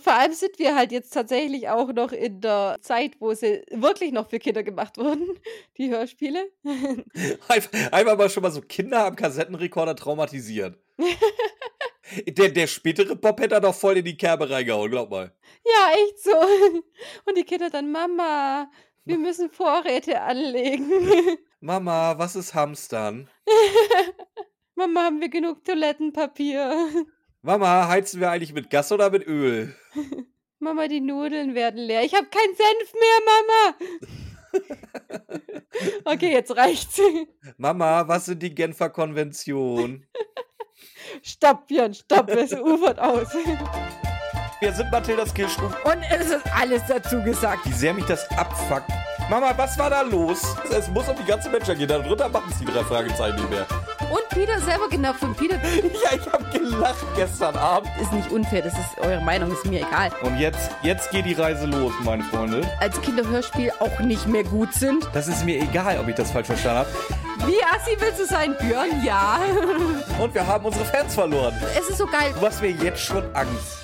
vor allem sind wir halt jetzt tatsächlich auch noch in der Zeit, wo sie wirklich noch für Kinder gemacht wurden, die Hörspiele. Einfach, mal schon mal so Kinder am Kassettenrekorder traumatisiert. der, der spätere Bob hätte da doch voll in die Kerbe reingehauen, glaub mal. Ja, echt so. Und die Kinder dann, Mama, wir müssen Vorräte anlegen. Mama, was ist Hamstern? Mama, haben wir genug Toilettenpapier? Mama, heizen wir eigentlich mit Gas oder mit Öl? Mama, die Nudeln werden leer. Ich habe keinen Senf mehr, Mama. okay, jetzt reicht's. Mama, was sind die Genfer Konventionen? stopp, Björn, stopp, es ufert aus. Wir sind Mathildas Kirschkuchen. Und es ist alles dazu gesagt. Wie sehr mich das abfuckt. Mama, was war da los? Es muss um die ganze Menschheit gehen. Darunter machen es die drei Fragezeichen nicht mehr. Und Peter selber genervt von Peter. Ja, ich habe gelacht gestern Abend. Ist nicht unfair, das ist eure Meinung, ist mir egal. Und jetzt, jetzt geht die Reise los, meine Freunde. Als Kinderhörspiel auch nicht mehr gut sind. Das ist mir egal, ob ich das falsch verstanden habe. Wie assi willst du sein, Björn? Ja. Und wir haben unsere Fans verloren. Es ist so geil. Du hast mir jetzt schon Angst.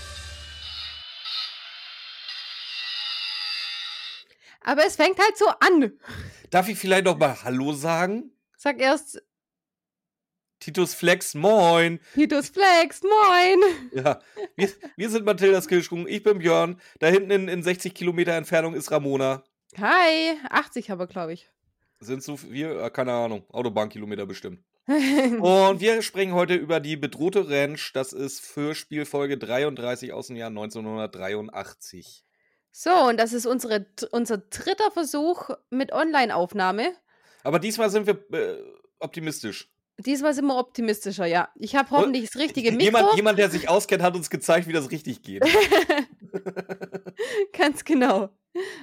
Aber es fängt halt so an. Darf ich vielleicht noch mal Hallo sagen? Sag erst Titus Flex, moin. Titus Flex, moin. Ja, wir, wir sind Mathildas Kirschkuchen, ich bin Björn. Da hinten in, in 60 Kilometer Entfernung ist Ramona. Hi, 80 aber, glaube ich. Sind so wir? Äh, keine Ahnung, Autobahnkilometer bestimmt. Und wir sprechen heute über die bedrohte Ranch. Das ist für Spielfolge 33 aus dem Jahr 1983. So, und das ist unsere, unser dritter Versuch mit Online-Aufnahme. Aber diesmal sind wir äh, optimistisch. Diesmal sind wir optimistischer, ja. Ich habe hoffentlich das richtige Mikro. Jemand, jemand, der sich auskennt, hat uns gezeigt, wie das richtig geht. Ganz genau.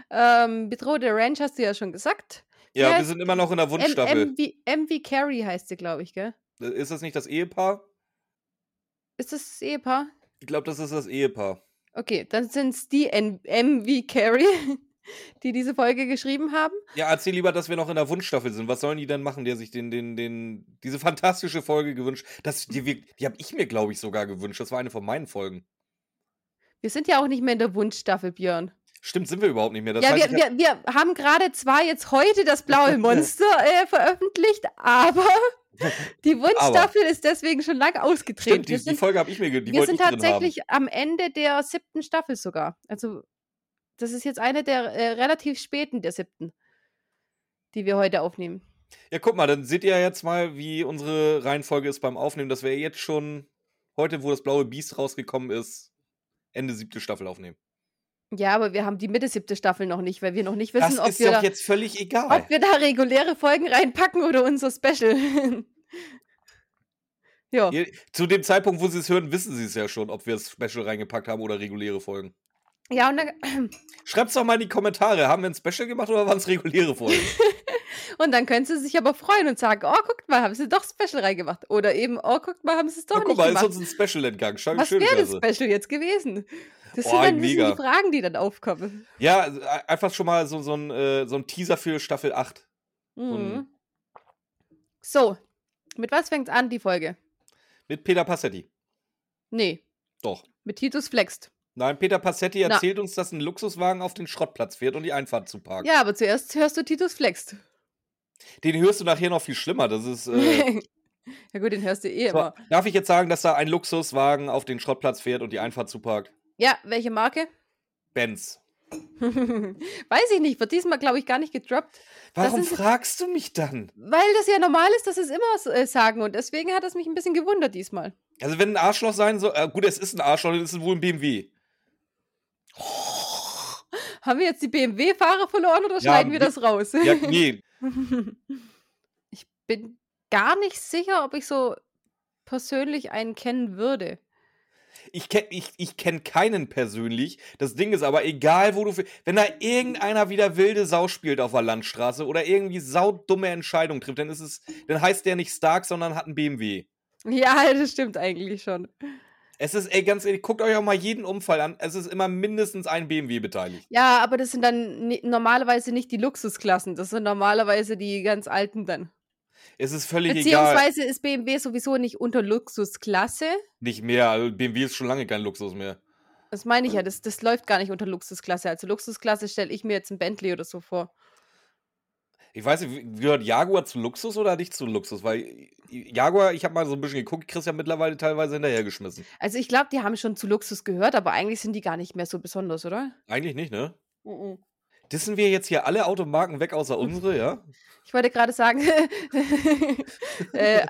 Ähm, bedrohte Ranch hast du ja schon gesagt. Ja, wir sind immer noch in der Wunschstaffel. MV, Carey heißt sie, glaube ich, gell? Äh, ist das nicht das Ehepaar? Ist das das Ehepaar? Ich glaube, das ist das Ehepaar. Okay, dann sind es die MV Carey, die diese Folge geschrieben haben. Ja, erzähl lieber, dass wir noch in der Wunschstaffel sind. Was sollen die denn machen, der sich den, den, den, diese fantastische Folge gewünscht? Das, die die habe ich mir, glaube ich, sogar gewünscht. Das war eine von meinen Folgen. Wir sind ja auch nicht mehr in der Wunschstaffel, Björn. Stimmt, sind wir überhaupt nicht mehr. Das ja, wir, wir, wir haben gerade zwar jetzt heute das blaue Monster äh, veröffentlicht, aber die Wunschstaffel ist deswegen schon lange ausgetreten. Stimmt, die, sind, die Folge habe ich mir die Wir sind tatsächlich am Ende der siebten Staffel sogar. Also, das ist jetzt eine der äh, relativ späten der siebten, die wir heute aufnehmen. Ja, guck mal, dann seht ihr jetzt mal, wie unsere Reihenfolge ist beim Aufnehmen, dass wir jetzt schon heute, wo das blaue Biest rausgekommen ist, Ende siebte Staffel aufnehmen. Ja, aber wir haben die Mitte siebte Staffel noch nicht, weil wir noch nicht wissen, das ob ist wir doch da, jetzt völlig egal. ob wir da reguläre Folgen reinpacken oder unser Special. ja. Zu dem Zeitpunkt, wo sie es hören, wissen sie es ja schon, ob wir das Special reingepackt haben oder reguläre Folgen. Ja, und dann, Schreibt's doch mal in die Kommentare. Haben wir ein Special gemacht oder waren es reguläre Folgen? und dann können sie sich aber freuen und sagen, oh, guckt mal, haben sie doch Special reingemacht. Oder eben, oh, guckt mal, haben sie es doch Na, guck nicht mal, ist gemacht. uns ein Special entgangen. Schau, Was wäre das ist. Special jetzt gewesen? Das Oh, sind dann ein ein bisschen Mega. die Fragen, die dann aufkommen. Ja, also, einfach schon mal so, so, ein, äh, so ein Teaser für Staffel 8. Mhm. ein- So, mit was fängt an die Folge? Mit Peter Passetti. Nee, Doch. mit Titus Flext. Nein, Peter Passetti Na. erzählt uns, dass ein Luxuswagen auf den Schrottplatz fährt und die Einfahrt zu parken. Ja, aber zuerst hörst du Titus Flext. Den hörst du nachher noch viel schlimmer. Das ist. Äh, ja gut, den hörst du eh so, immer. darf ich jetzt sagen, dass da ein Luxuswagen auf den Schrottplatz fährt und die Einfahrt zuparkt? Ja, welche Marke? Benz. Weiß ich nicht, wird diesmal, glaube ich, gar nicht gedroppt. Warum ist- fragst du mich dann? Weil das ja normal ist, dass sie es immer äh, sagen und deswegen hat es mich ein bisschen gewundert diesmal. Also, wenn ein Arschloch sein soll. Äh, gut, es ist ein Arschloch, dann ist es wohl ein BMW. Haben wir jetzt die BMW-Fahrer verloren oder schneiden wir wir- das raus? Ja, nee. ich bin gar nicht sicher, ob ich so persönlich einen kennen würde. Ich kenne ich, ich kenn keinen persönlich. Das Ding ist aber, egal wo du. Wenn da irgendeiner wieder wilde Sau spielt auf der Landstraße oder irgendwie saudumme Entscheidung trifft, dann ist es. Dann heißt der nicht Stark, sondern hat einen BMW. Ja, das stimmt eigentlich schon. Es ist, ey, ganz ehrlich, guckt euch auch mal jeden Unfall an. Es ist immer mindestens ein BMW beteiligt. Ja, aber das sind dann normalerweise nicht die Luxusklassen, das sind normalerweise die ganz alten dann. Es ist völlig egal. Beziehungsweise ist BMW sowieso nicht unter Luxusklasse. Nicht mehr. Also BMW ist schon lange kein Luxus mehr. Das meine ich ja, das das läuft gar nicht unter Luxusklasse. Also, Luxusklasse stelle ich mir jetzt 'n Bentley oder so vor. Ich weiß nicht, gehört Jaguar zu Luxus oder nicht zu Luxus? Weil J Jaguar ich habe mal so 'n bisschen geguckt, kriegst ja mittlerweile teilweise hinterhergeschmissen. Also, ich glaube, die haben schon zu Luxus gehört, aber eigentlich sind die gar nicht mehr so besonders, oder? Eigentlich nicht, ne? M-m. Dissen wir jetzt hier alle Automarken weg außer unsere, ja? Ich wollte grade sagen, äh,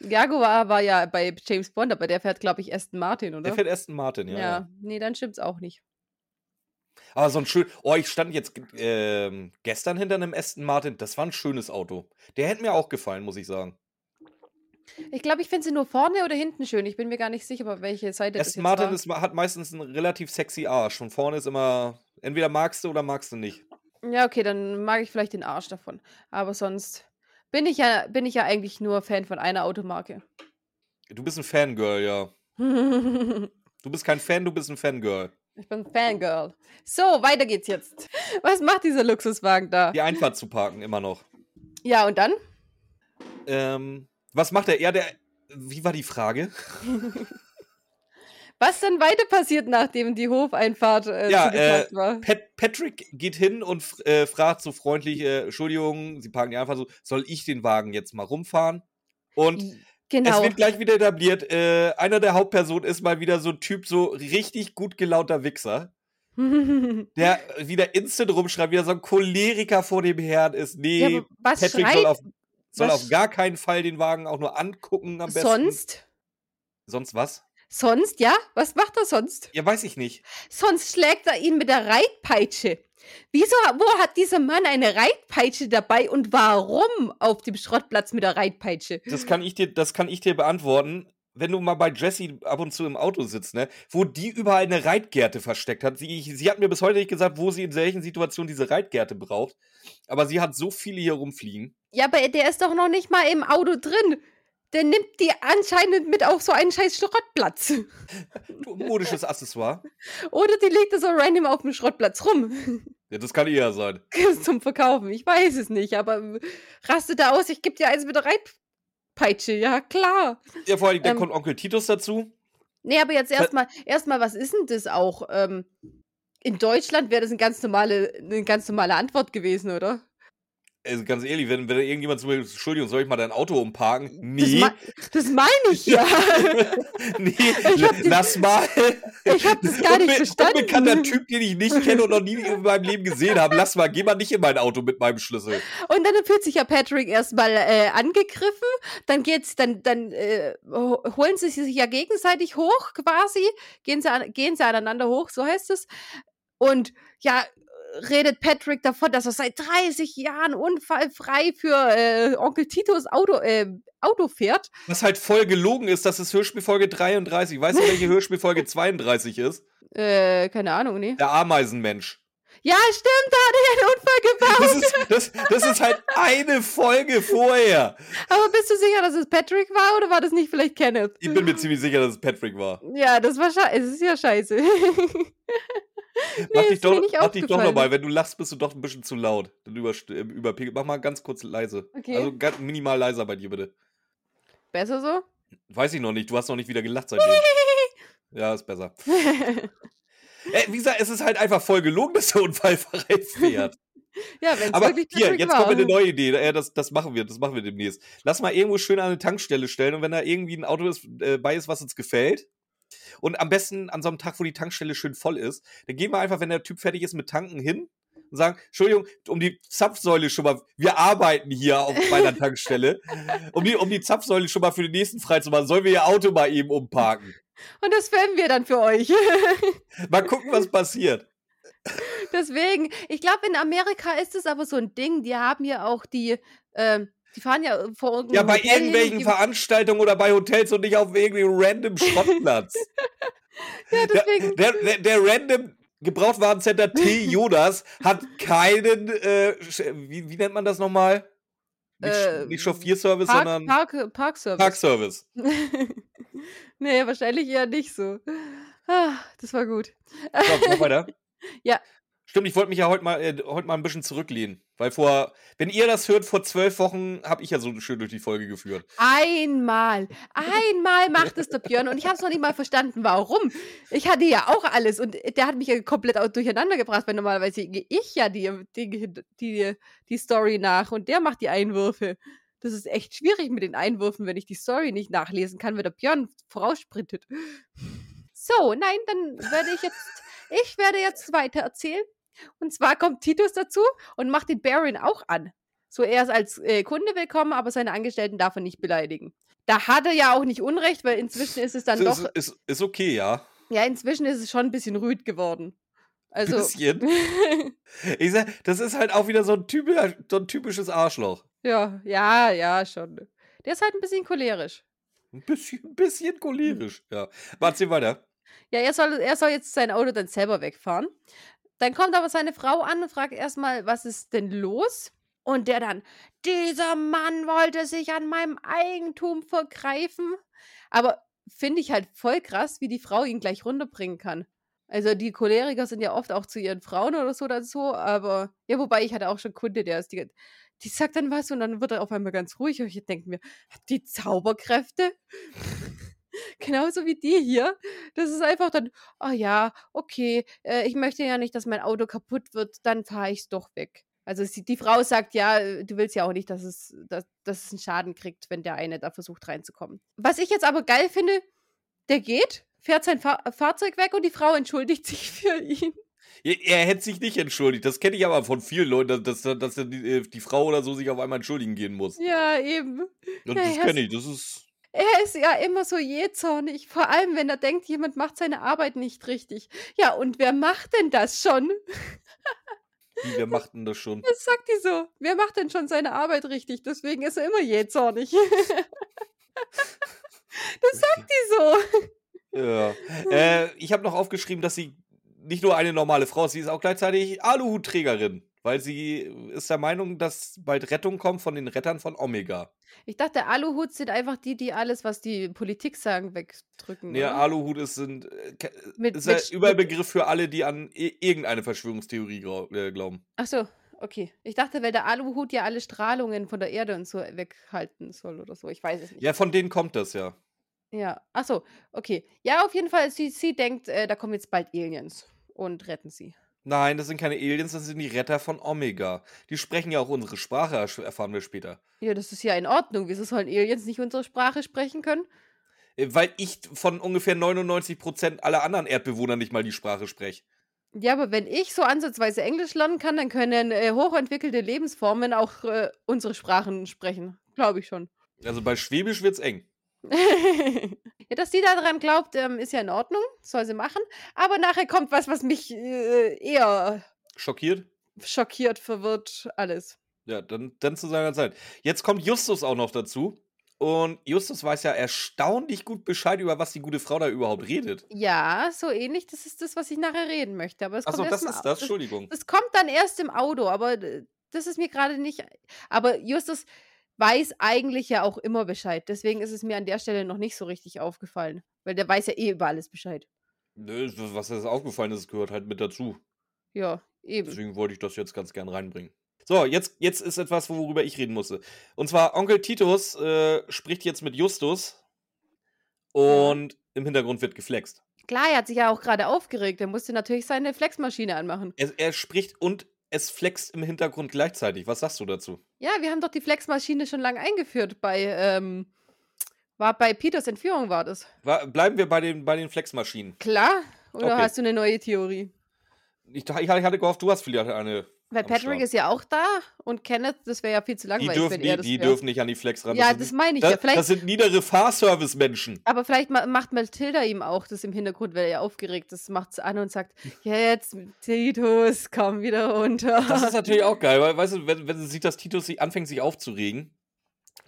Jaguar war ja bei James Bond, aber der fährt, glaube ich, Aston Martin, Der oder? fährt Aston Martin, ja, ja. Ja, ne, dann stimmt's auch nicht. Aber so 'n schön oh, ich stand jetzt g ähm, gestern hinter 'nem Aston Martin, das war 'n schönes Auto. Der hätte mir auch gefallen, muss ich sagen. Ich glaube, ich finde sie nur vorne oder hinten schön. Ich bin mir gar nicht sicher, auf welche Seite das Aston jetzt Martin ist hat meistens 'n relativ sexy Arsch und vorne ist immer entweder magst du oder magst du nicht. Ja, okay, dann mag ich vielleicht den Arsch davon. Aber sonst bin ich ja bin ich ja eigentlich nur Fan von einer Automarke. Du bist 'n Fangirl, ja. Du bist kein Fan, du bist 'n Fangirl. Ich bin Fangirl. So, weiter geht's jetzt. Was macht dieser Luxuswagen da? Die Einfahrt zu parken, immer noch. Ja, und dann? Ähm, was macht er? Ja, der wie war die Frage? Was dann weiter passiert, nachdem die Hofeinfahrt, äh, Ja, äh, war? Pat Patrick geht hin und äh, fragt so freundlich: „Äh, Entschuldigung, Sie parken die Einfahrt so, soll ich den Wagen jetzt mal rumfahren?“ Und J es genau. wird gleich wieder etabliert, äh, einer der Hauptpersonen ist mal wieder so 'n Typ, so richtig gut gelaunter Wichser, der wieder instant rumschreit, wieder so 'n Choleriker vor dem Herrn ist. Ja, Ne, aber was Patrick schreit soll auf soll auf gar keinen Fall den Wagen auch nur angucken am besten. sonst? Sonst was? Sonst, ja? Was macht er sonst? Ja, weiß ich nicht. Sonst schlägt er ihn mit der Reitpeitsche. Wieso wo hat dieser Mann eine Reitpeitsche dabei und warum auf dem Schrottplatz mit der Reitpeitsche? Das kann ich dir das kann ich dir beantworten. Wenn du mal bei Jessie ab und zu im Auto sitzt, ne, wo die überall 'ne Reitgerte versteckt hat. Sie sie hat mir bis heute nicht gesagt, wo sie in welchen Situationen diese Reitgerte braucht, aber sie hat so viele hier rumfliegen. Ja, aber der ist doch noch nicht mal im Auto drin. Der nimmt die anscheinend mit auf so einen scheiß Schrottplatz. Du, modisches Accessoire. Oder die legt er so random auf'm Schrottplatz rum. Ja, das kann eher sein. Zum Verkaufen. Ich weiß es nicht, aber rastet er aus: „Ich gebe dir eins mit der Reitpeitsche.“ Ja, klar. Ja, vor Dingen, dann Ähm kommt Onkel Titus dazu. Ne, aber jetzt Äh erst mal erst mal, was ist 'n das auch? Ähm, in Deutschland wäre das 'n ganz normale 'ne ganz normale Antwort gewesen, oder? Also, ganz ehrlich, wenn wenn irgendjemand zu mir „Entschuldigung, soll ich mal dein Auto umparken?“ Das „Ne.“ mei das meine ich ja. „Ne, Ich habe den lass mal.“ ich habe das gar nicht Unbe verstanden. unbekannter Typ, den ich nicht kenne und noch nie in meinem Leben gesehen habe. Lass mal, geh mal nicht in mein Auto mit meinem Schlüssel. Und dann fühlt sich ja Patrick erst mal, äh, angegriffen, dann geht's dann dann, äh, ho holen sie sich ja gegenseitig hoch quasi, gehen sie an gehen sie aneinander hoch, so heißt es. Und ja, redet Patrick davon, dass er seit 30 Jahren unfallfrei für, äh, Onkel Titos Auto ähm, Auto fährt. Was halt voll gelogen ist, das ist Hörspielfolge 33. Weißt du, welche Hörspielfolge 32 ist? Äh, keine Ahnung, ne? Der Ameisenmensch. Ja, stimmt, da hat er einen Unfall Das gebaut. ist das das ist halt eine Folge vorher. Aber bist du sicher, dass es Patrick war oder war das nicht vielleicht Kenneth? Ich bin mir ziemlich sicher, dass es Patrick war. Ja, das war schei es ist ja scheiße. Mach Ne, dich doch mach dich doch noch aufgefallen. mal. Wenn du lachst, bist du doch 'n bisschen zu laut. Dann überst äh, überpegel mach mal ganz kurz leise. Okay. Also, ganz minimal leiser bei dir bitte. Besser so? Weiß ich noch nicht. Du hast noch nicht wieder gelacht seitdem. Ja, ist besser. Äh, wie gesagt, es ist halt einfach voll gelogen, dass der unfallfrei fährt. Ja, wenn's Aber wirklich hier, jetzt kommt mir 'ne war. neue Idee. Äh, das das machen wir das machen wir demnächst. Lass mal irgendwo schön an 'ne Tankstelle stellen und wenn da irgendwie 'n Auto ist äh, bei ist, was uns gefällt und am besten an so 'nem Tag, wo die Tankstelle schön voll ist, dann gehen wir einfach, wenn der Typ fertig ist mit Tanken hin und sagen: „Entschuldigung, um die Zapfsäule schon mal wir arbeiten hier auf meiner Tankstelle. Um die um die Zapfsäule schon mal für den nächsten freizumachen, sollen wir Ihr Auto mal eben umparken?“ Und das filmen wir dann für euch. Mal gucken, was passiert. Deswegen, ich glaube, in Amerika ist es aber so 'n Ding, die haben ja auch die ähm, die fahren ja vor irgend Ja, bei Hotel irgendwelchen Veranstaltungen oder bei Hotels und nicht auf irgendeinem random Schrottplatz. Ja, Der deswegen der der der random Gebrauchtwarencenter T. Jodas hat keinen, äh, wie wie nennt man das noch mal? Nicht Äh, nicht Chauffeurservice, Park sondern Park Parkservice. Parkservice. Ne, wahrscheinlich eher nicht so. Ah, das war gut. So, weiter. Ja. Stimmt, ich wollte mich ja heute mal, äh, heute mal ein bisschen zurücklehnen. Weil vor, wenn ihr das hört, vor zwölf Wochen habe ich ja so schön durch die Folge geführt. Einmal, einmal macht es der Björn und ich habe es noch nicht mal verstanden, warum. Ich hatte ja auch alles und der hat mich ja komplett durcheinander gebracht, weil normalerweise gehe ich ja die, die, die, die Story nach und der macht die Einwürfe. Das ist echt schwierig mit den Einwürfen, wenn ich die Story nicht nachlesen kann, wenn der Björn voraussprintet. So, nein, dann werde ich jetzt, ich werde jetzt weiter erzählen. Und zwar kommt Titus dazu und macht den Baron auch an. So, er ist als äh, Kunde willkommen, aber seine Angestellten darf er nicht beleidigen. Da hat er ja auch nicht Unrecht, weil inzwischen ist es dann ist, doch. Ist, ist okay, ja. Ja, inzwischen ist es schon ein bisschen rüd geworden. Also. Bisschen. ich sag, das ist halt auch wieder so ein, typisch, so ein typisches Arschloch. Ja, ja, ja, schon. Der ist halt ein bisschen cholerisch. Ein bisschen, ein bisschen cholerisch, ja. Warte weiter. Ja, er soll, er soll jetzt sein Auto dann selber wegfahren. Dann kommt aber seine Frau an und fragt erstmal, was ist denn los? Und der dann, dieser Mann wollte sich an meinem Eigentum vergreifen. Aber finde ich halt voll krass, wie die Frau ihn gleich runterbringen kann. Also die Choleriker sind ja oft auch zu ihren Frauen oder so dann so, aber ja, wobei ich hatte auch schon Kunde, der ist die, die sagt dann was und dann wird er auf einmal ganz ruhig und ich denke mir, hat die Zauberkräfte? Genauso wie die hier. Das ist einfach dann, oh ja, okay, äh, ich möchte ja nicht, dass mein Auto kaputt wird, dann fahre ich es doch weg. Also sie, die Frau sagt, ja, äh, du willst ja auch nicht, dass es, dass, dass es einen Schaden kriegt, wenn der eine da versucht reinzukommen. Was ich jetzt aber geil finde, der geht, fährt sein Fahr Fahrzeug weg und die Frau entschuldigt sich für ihn. Er hätte sich nicht entschuldigt. Das kenne ich aber von vielen Leuten, dass, dass, dass die, äh, die, Frau oder so sich auf einmal entschuldigen gehen muss. Ja, eben. Und ja, das kenne ich. Das ist. Er ist ja immer so jähzornig, vor allem wenn er denkt, jemand macht seine Arbeit nicht richtig. Ja, und wer macht denn das schon? Wie, wer macht denn das schon? Das sagt die so. Wer macht denn schon seine Arbeit richtig? Deswegen ist er immer jähzornig. das sagt die so. Ja. Äh, ich habe noch aufgeschrieben, dass sie nicht nur eine normale Frau ist, sie ist auch gleichzeitig Aluhutträgerin. Weil sie ist der Meinung, dass bald Rettung kommt von den Rettern von Omega. Ich dachte, Aluhut sind einfach die, die alles, was die Politik sagen, wegdrücken. Ja, nee, Aluhut ist, sind, äh, mit, ist der Überbegriff für alle, die an irgendeine Verschwörungstheorie äh, glauben. Ach so, okay. Ich dachte, weil der Aluhut ja alle Strahlungen von der Erde und so weghalten soll oder so. Ich weiß es nicht. Ja, von denen kommt das ja. Ja, ach so, okay. Ja, auf jeden Fall, sie, sie denkt, äh, da kommen jetzt bald Aliens und retten sie. Nein, das sind keine Aliens, das sind die Retter von Omega. Die sprechen ja auch unsere Sprache, erfahren wir später. Ja, das ist ja in Ordnung. Wieso sollen Aliens nicht unsere Sprache sprechen können? Äh, weil ich von ungefähr 99% aller anderen Erdbewohner nicht mal die Sprache spreche. Ja, aber wenn ich so ansatzweise Englisch lernen kann, dann können äh, hochentwickelte Lebensformen auch äh, unsere Sprachen sprechen. Glaube ich schon. Also bei Schwäbisch wird's eng. Ja, dass sie daran glaubt, ähm, ist ja in Ordnung, soll sie machen. Aber nachher kommt was, was mich äh, eher schockiert. Schockiert, verwirrt, alles. Ja, dann, dann zu seiner Zeit. Jetzt kommt Justus auch noch dazu. Und Justus weiß ja erstaunlich gut Bescheid, über was die gute Frau da überhaupt redet. Ja, so ähnlich. Das ist das, was ich nachher reden möchte. Aber Achso, das ist das, Entschuldigung. Das, das kommt dann erst im Auto, aber das ist mir gerade nicht. Aber Justus, weiß eigentlich ja auch immer Bescheid. Deswegen ist es mir an der Stelle noch nicht so richtig aufgefallen. Weil der weiß ja eh über alles Bescheid. Nö, was ist aufgefallen ist, gehört halt mit dazu. Ja, eben. Deswegen wollte ich das jetzt ganz gern reinbringen. So, jetzt, jetzt ist etwas, worüber ich reden musste. Und zwar, Onkel Titus äh, spricht jetzt mit Justus und im Hintergrund wird geflext. Klar, er hat sich ja auch gerade aufgeregt. Er musste natürlich seine Flexmaschine anmachen. Er, er spricht und es flext im Hintergrund gleichzeitig. Was sagst du dazu? Ja, wir haben doch die Flexmaschine schon lange eingeführt bei, ähm, war bei Peters Entführung war das. War, bleiben wir bei den, bei den Flexmaschinen. Klar? Oder okay. hast du eine neue Theorie? Ich, ich hatte gehofft, du hast vielleicht eine weil Patrick ist ja auch da und Kenneth, das wäre ja viel zu langweilig, die dürfen, wenn er das Die, dürfen nicht an die Flex ran. Ja, das, das meine ich das, ja. Vielleicht, das sind niedere Fahrservice-Menschen. Aber vielleicht macht Matilda ihm auch das im Hintergrund, weil er aufgeregt ist, macht es an und sagt, jetzt, Titus, komm wieder runter. Das ist natürlich auch geil, weil, weißt du, wenn, wenn sie sieht, dass Titus sich anfängt, sich aufzuregen,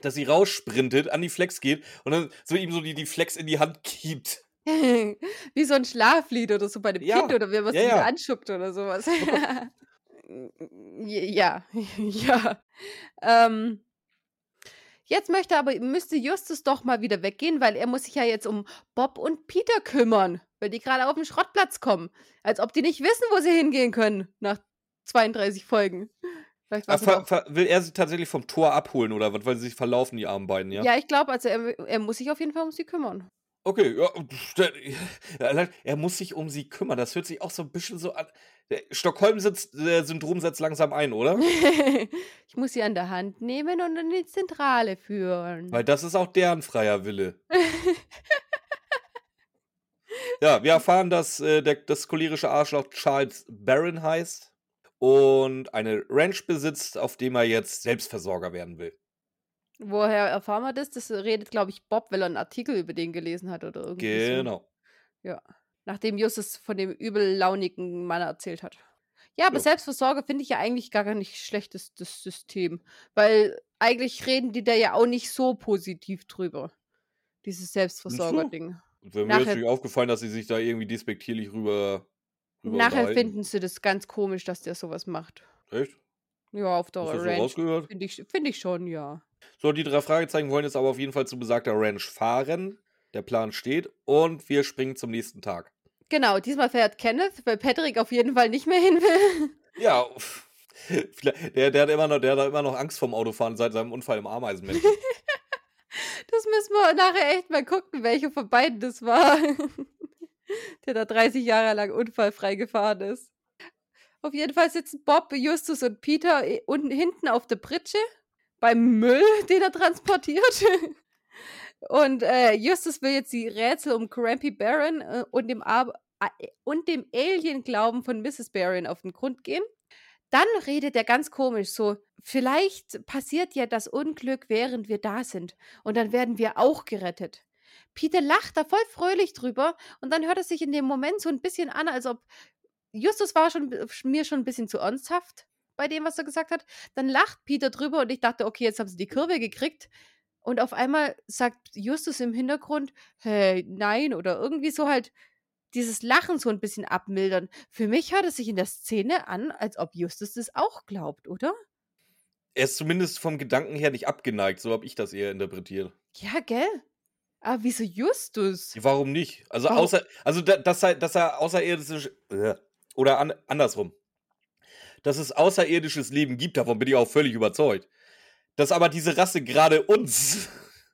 dass sie raussprintet, an die Flex geht und dann so ihm so die, die Flex in die Hand gibt. Wie so ein Schlaflied oder so bei dem ja. Kind oder wer was ja, ja. anschuckt oder sowas. Ja, ja. Ähm, Jetzt möchte aber, müsste Justus doch mal wieder weggehen, weil er muss sich ja jetzt um Bob und Peter kümmern, weil die gerade auf den Schrottplatz kommen. Als ob die nicht wissen, wo sie hingehen können nach 32 Folgen. Ah, ver, ver, will er sie tatsächlich vom Tor abholen oder was, weil sie sich verlaufen, die armen beiden, ja? ja, ich glaube, also er, er muss sich auf jeden Fall um sie kümmern. Okay, ja, Er muss sich um sie kümmern. Das hört sich auch so ein bisschen so an. Der Stockholm-Syndrom setzt langsam ein, oder? ich muss sie an der Hand nehmen und in die Zentrale führen. Weil das ist auch deren freier Wille. Ja, wir erfahren, dass äh, der, das cholerische Arschloch Charles Barron heißt und eine Ranch besitzt, auf dem er jetzt Selbstversorger werden will. Woher erfahren wir das? Das redet, glaube ich, Bob, weil er einen Artikel über den gelesen hat oder irgendwie so. Genau. Ja. Nachdem Justus von dem übellaunigen Mann erzählt hat. Ja, aber Ja. Selbstversorger finde ich ja eigentlich gar nicht schlechtes das System. Weil eigentlich reden die da ja auch nicht so positiv drüber. Dieses Selbstversorger-Ding. Wäre mir Nachher- nicht aufgefallen, dass sie sich da irgendwie despektierlich rüber. rüber Nachher finden sie das ganz komisch, dass der sowas macht. Echt? Ja, auf der Hast so Ranch. rausgehört? Finde ich, find ich schon, ja. So, die drei Fragezeichen wollen jetzt aber auf jeden Fall zu besagter Ranch fahren. Der Plan steht und wir springen zum nächsten Tag. Genau, diesmal fährt Kenneth, weil Patrick auf jeden Fall nicht mehr hin will. Ja, der, der, hat immer noch, der hat immer noch Angst vorm Autofahren seit seinem Unfall im Ameisenmenschen. Das müssen wir nachher echt mal gucken, welcher von beiden das war. Der da 30 Jahre lang unfallfrei gefahren ist. Auf jeden Fall sitzen Bob, Justus und Peter eh- unten hinten auf der Pritsche beim Müll, den er transportiert. Und äh, Justus will jetzt die Rätsel um Crampy Baron äh, und, dem Ar äh, und dem Alien-Glauben von Mrs. Baron auf den Grund gehen. Dann redet er ganz komisch so, vielleicht passiert ja das Unglück, während wir da sind. Und dann werden wir auch gerettet. Peter lacht da voll fröhlich drüber und dann hört es sich in dem Moment so ein bisschen an, als ob Justus war schon mir schon ein bisschen zu ernsthaft bei dem, was er gesagt hat. Dann lacht Peter drüber und ich dachte, okay, jetzt haben sie die Kurve gekriegt. Und auf einmal sagt Justus im Hintergrund, hey, nein, oder irgendwie so halt dieses Lachen so ein bisschen abmildern. Für mich hört es sich in der Szene an, als ob Justus das auch glaubt, oder? er ist zumindest vom Gedanken her nicht abgeneigt, so habe ich das eher interpretiert. Ja, gell? Aber wieso Justus? Warum nicht? Also Warum? außer, also da, dass er, dass er außerirdisch äh, oder an, andersrum. Dass es außerirdisches Leben gibt, davon bin ich auch völlig überzeugt. Dass aber diese Rasse gerade uns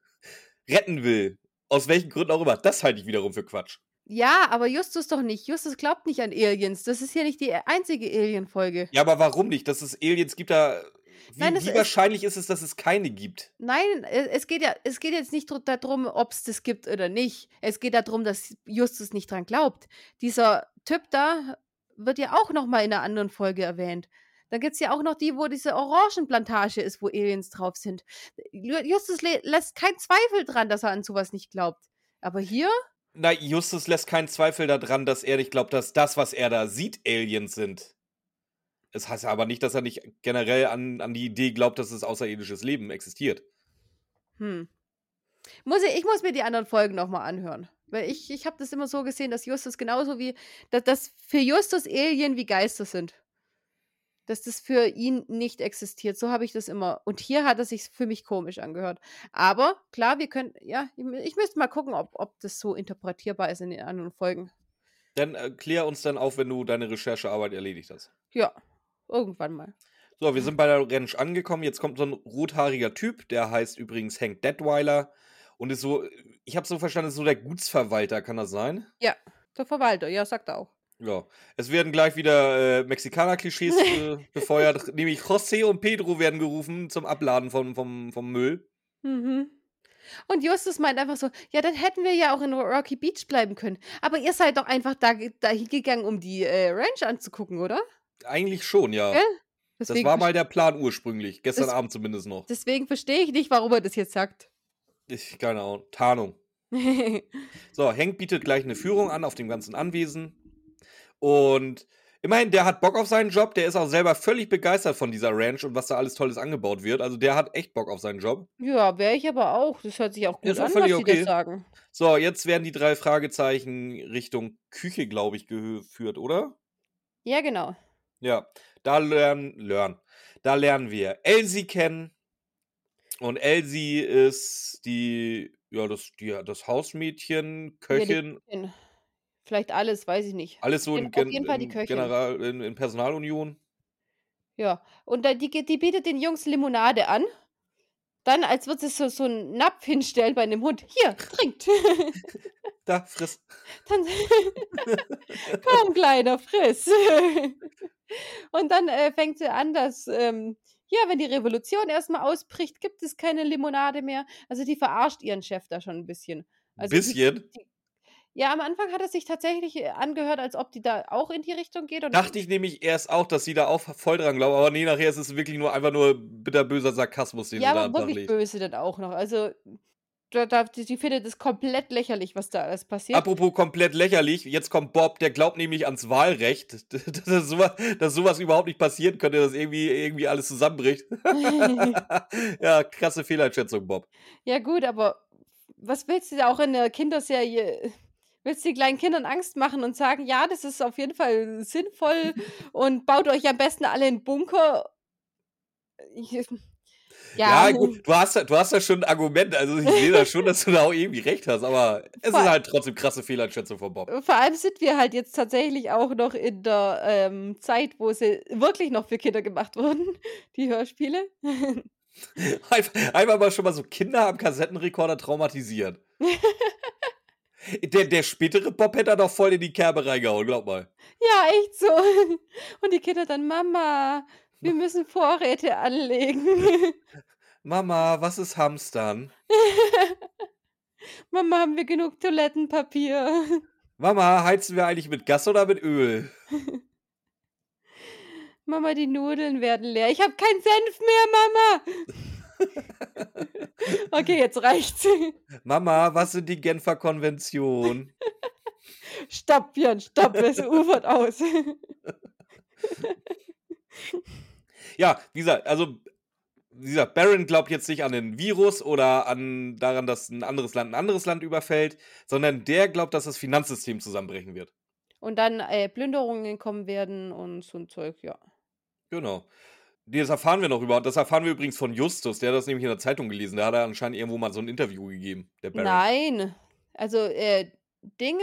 retten will, aus welchen Gründen auch immer, das halte ich wiederum für Quatsch. Ja, aber Justus doch nicht. Justus glaubt nicht an Aliens. Das ist ja nicht die einzige Alien-Folge. Ja, aber warum nicht? Dass es Aliens gibt, da. Wie, Nein, wie ist- wahrscheinlich ist es, dass es keine gibt? Nein, e- es geht ja, es geht jetzt nicht darum, ob es das gibt oder nicht. Es geht darum, dass Justus nicht dran glaubt. Dieser Typ da wird ja auch noch mal in einer anderen Folge erwähnt. Dann gibt es ja auch noch die, wo diese Orangenplantage ist, wo Aliens drauf sind. Ju- Justus lä- lässt keinen Zweifel dran, dass er an sowas nicht glaubt. Aber hier, Na, Justus lässt keinen Zweifel daran, dass er nicht glaubt, dass das, was er da sieht, Aliens sind. Es heißt aber nicht, dass er nicht generell an, an die Idee glaubt, dass es außerirdisches Leben existiert. hm. Muss ich, ich muss mir die anderen Folgen noch mal anhören. Weil ich, ich habe das immer so gesehen, dass Justus genauso wie, dass, dass für Justus Alien wie Geister sind. Dass das für ihn nicht existiert. So habe ich das immer. Und hier hat es sich für mich komisch angehört. Aber klar, wir können, ja, ich, ich müsste mal gucken, ob, ob das so interpretierbar ist in den anderen Folgen. Dann äh, klär uns dann auf, wenn du deine Recherchearbeit erledigt hast. Ja, irgendwann mal. So, wir sind bei der Ranch angekommen. Jetzt kommt so ein rothaariger Typ, der heißt übrigens Hank Detweiler und ist so, ich habe so verstanden, ist so der Gutsverwalter, kann das sein? Der Verwalter, ja, sagt er auch. Ja. Es werden gleich wieder äh, Mexikaner-Klischees äh, befeuert, nämlich José und Pedro werden gerufen zum Abladen vom, vom, vom Müll. Mhm. Und Justus meint einfach so, ja, dann hätten wir ja auch in Rocky Beach bleiben können. Aber ihr seid doch einfach da, dahin gegangen, um die äh, Ranch anzugucken, oder? Eigentlich schon, ja. Gell? Das war mal der Plan ursprünglich, gestern Abend zumindest noch. deswegen verstehe ich nicht, warum er das jetzt sagt. Ich, keine Ahnung, Tarnung. So, Hank bietet gleich eine Führung an auf dem ganzen Anwesen. Und immerhin, der hat Bock auf seinen Job. Der ist auch selber völlig begeistert von dieser Ranch und was da alles Tolles angebaut wird. Also der hat echt Bock auf seinen Job. ja, wäre ich aber auch. Das hört sich auch gut Ist an, was okay. das sagen. So, jetzt werden die drei Fragezeichen Richtung Küche, glaube ich, geführt, oder? Ja, genau. Ja, da lernen, lernen. Da lernen wir Elsie kennen. Und Elsie ist die, ja, das, die, das Hausmädchen, Ja, die Köchin, Köchin. Vielleicht alles, weiß ich nicht. alles so in, Gen die in, Köchin. General, in, in Personalunion. Ja. Und da, die, die bietet den Jungs Limonade an. Dann, als würde sie so, so einen Napf hinstellen bei einem Hund. Hier, trinkt. Da, friss. Dann, komm, Kleiner, friss. Und dann äh, fängt sie an, dass, ähm, ja, wenn die Revolution erstmal ausbricht, gibt es keine Limonade mehr. Also die verarscht ihren Chef da schon ein bisschen. Also die, Bisschen. die, ja, am Anfang hat es sich tatsächlich äh, angehört, als ob die da auch in die Richtung geht. Dachte ich nämlich erst auch, dass sie da auch voll dran glauben, aber nee, nachher ist es wirklich nur einfach nur bitterböser Sarkasmus, den ja, sie da aber wirklich böse dann auch noch. Also da, da, die, die findet es komplett lächerlich, was da alles passiert. Apropos komplett lächerlich, jetzt kommt Bob, der glaubt nämlich ans Wahlrecht, dass sowas, dass sowas überhaupt nicht passieren könnte, dass irgendwie, irgendwie alles zusammenbricht. ja, krasse Fehleinschätzung, Bob. Ja, gut, aber was willst du da auch in der Kinderserie? Willst du den kleinen Kindern Angst machen und sagen, ja, das ist auf jeden Fall sinnvoll und baut euch am besten alle einen Bunker? Ich- Ja, Ja, gut, du hast, du hast da schon ein Argument, also ich sehe da schon, dass du da auch irgendwie recht hast, aber es Vor- ist halt trotzdem krasse Fehleinschätzung von Bob. vor allem sind wir halt jetzt tatsächlich auch noch in der ähm, Zeit, wo sie wirklich noch für Kinder gemacht wurden, die Hörspiele. Einfach, einfach mal schon mal so Kinder am Kassettenrekorder traumatisieren. Der, der spätere Bob hätte da doch voll in die Kerbe reingehauen, glaub mal. Ja, echt so. Und die Kinder dann, Mama, wir müssen Vorräte anlegen. Mama, was ist Hamstern? Mama, haben wir genug Toilettenpapier? Mama, heizen wir eigentlich mit Gas oder mit Öl? Mama, die Nudeln werden leer. Ich habe keinen Senf mehr, Mama. Okay, jetzt reicht's. Mama, was sind die Genfer Konventionen? Stopp, Björn, stopp, es ufert aus. Ja, wie gesagt, also, wie gesagt, Baron glaubt jetzt nicht an den Virus oder an daran, dass ein anderes Land ein anderes Land überfällt, sondern der glaubt, dass das Finanzsystem zusammenbrechen wird. Und dann äh, Plünderungen kommen werden und so ein Zeug, ja. Genau. Das erfahren wir noch über. Das erfahren wir übrigens von Justus, der hat das nämlich in der Zeitung gelesen. Der hat anscheinend irgendwo mal so ein Interview gegeben. Nein. Also, äh, Ding,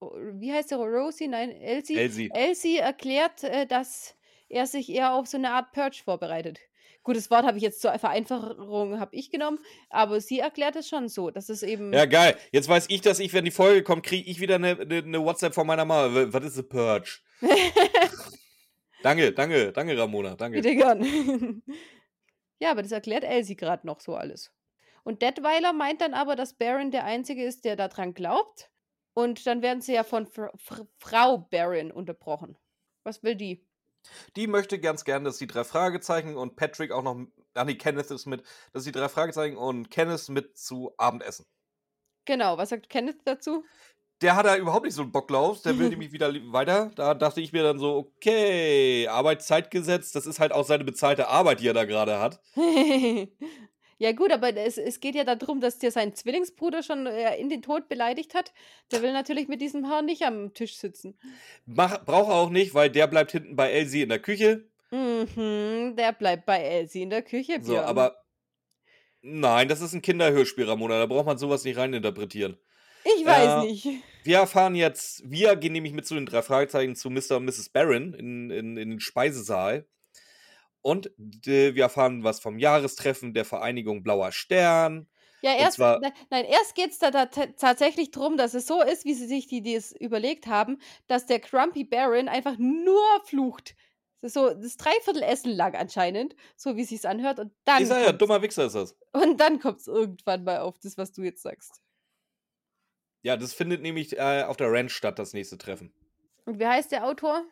wie heißt der? Rosie? Nein, Elsie. Elsie. Elsie erklärt, äh, dass er sich eher auf so eine Art Purge vorbereitet. Gutes Wort habe ich jetzt zur Vereinfachung habe ich genommen, aber sie erklärt es schon so, dass es eben Ja, geil. Jetzt weiß ich, dass ich, wenn die Folge kommt, kriege ich wieder eine, eine, eine WhatsApp von meiner Mama. Was ist eine Purge? danke, danke, danke, Ramona, danke. bitte gern. ja, aber das erklärt Elsie gerade noch so alles. Und Detweiler meint dann aber, dass Baron der Einzige ist, der daran glaubt. Und dann werden sie ja von Fr Fr Frau Baron unterbrochen. Was will die? Die möchte ganz gern, dass die drei Fragezeichen und Patrick auch noch. Ah, nee, Kenneth ist mit. Dass die drei Fragezeichen und Kenneth mit zu Abendessen. Genau, was sagt Kenneth dazu? Der hat da überhaupt nicht so einen Bock drauf. Der will nämlich wieder weiter. Da dachte ich mir dann so, okay, Arbeitszeitgesetz, das ist halt auch seine bezahlte Arbeit, die er da gerade hat. ja, gut, aber es, es geht ja darum, dass der seinen Zwillingsbruder schon äh, in den Tod beleidigt hat. Der will natürlich mit diesem Herrn nicht am Tisch sitzen. Mach, braucht er auch nicht, weil der bleibt hinten bei Elsie in der Küche. Mhm, der bleibt bei Elsie in der Küche. So, Björn. aber. Nein, das ist ein Kinderhörspiel, Ramona. Da braucht man sowas nicht reininterpretieren. Ich weiß Ja. nicht. Wir erfahren jetzt, wir gehen nämlich mit zu den drei Fragezeichen zu Mr. und Mrs. Barron in, in, in den Speisesaal. Und äh, wir erfahren was vom Jahrestreffen der Vereinigung Blauer Stern. Ja, erst, zwar- ne- nein, erst geht es da, da ta- tatsächlich darum, dass es so ist, wie sie sich die, die es überlegt haben, dass der Grumpy Baron einfach nur flucht. Das ist so das Dreiviertel-Essen lang anscheinend, so wie es sich anhört. Und dann Ich sag ja, dummer Wichser ist das. Und dann kommt es irgendwann mal auf das, was du jetzt sagst. Ja, das findet nämlich äh, auf der Ranch statt, das nächste Treffen. Und wie heißt der Autor?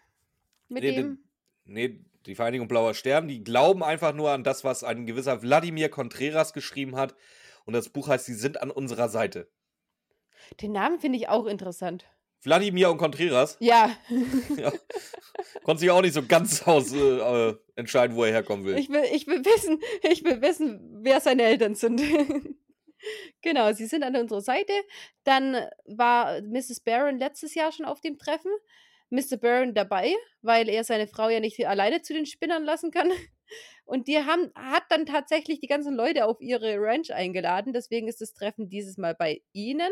Mit Nee, dem? Nee, die Vereinigung Blauer Stern, die glauben einfach nur an das, was ein gewisser Wladimir Contreras geschrieben hat. Und das Buch heißt, sie sind an unserer Seite. Den Namen finde ich auch interessant. Wladimir und Contreras, Ja, ja, konnte sich auch nicht so ganz aus äh, äh, entscheiden, wo er herkommen will. ich will, ich will wissen, ich will wissen, wer seine Eltern sind. genau, sie sind an unserer Seite. Dann war Mrs. Barron letztes Jahr schon auf dem Treffen. Mr. Barron dabei, weil er seine Frau ja nicht alleine zu den Spinnern lassen kann. Und die haben, hat dann tatsächlich die ganzen Leute auf ihre Ranch eingeladen. Deswegen ist das Treffen dieses Mal bei ihnen.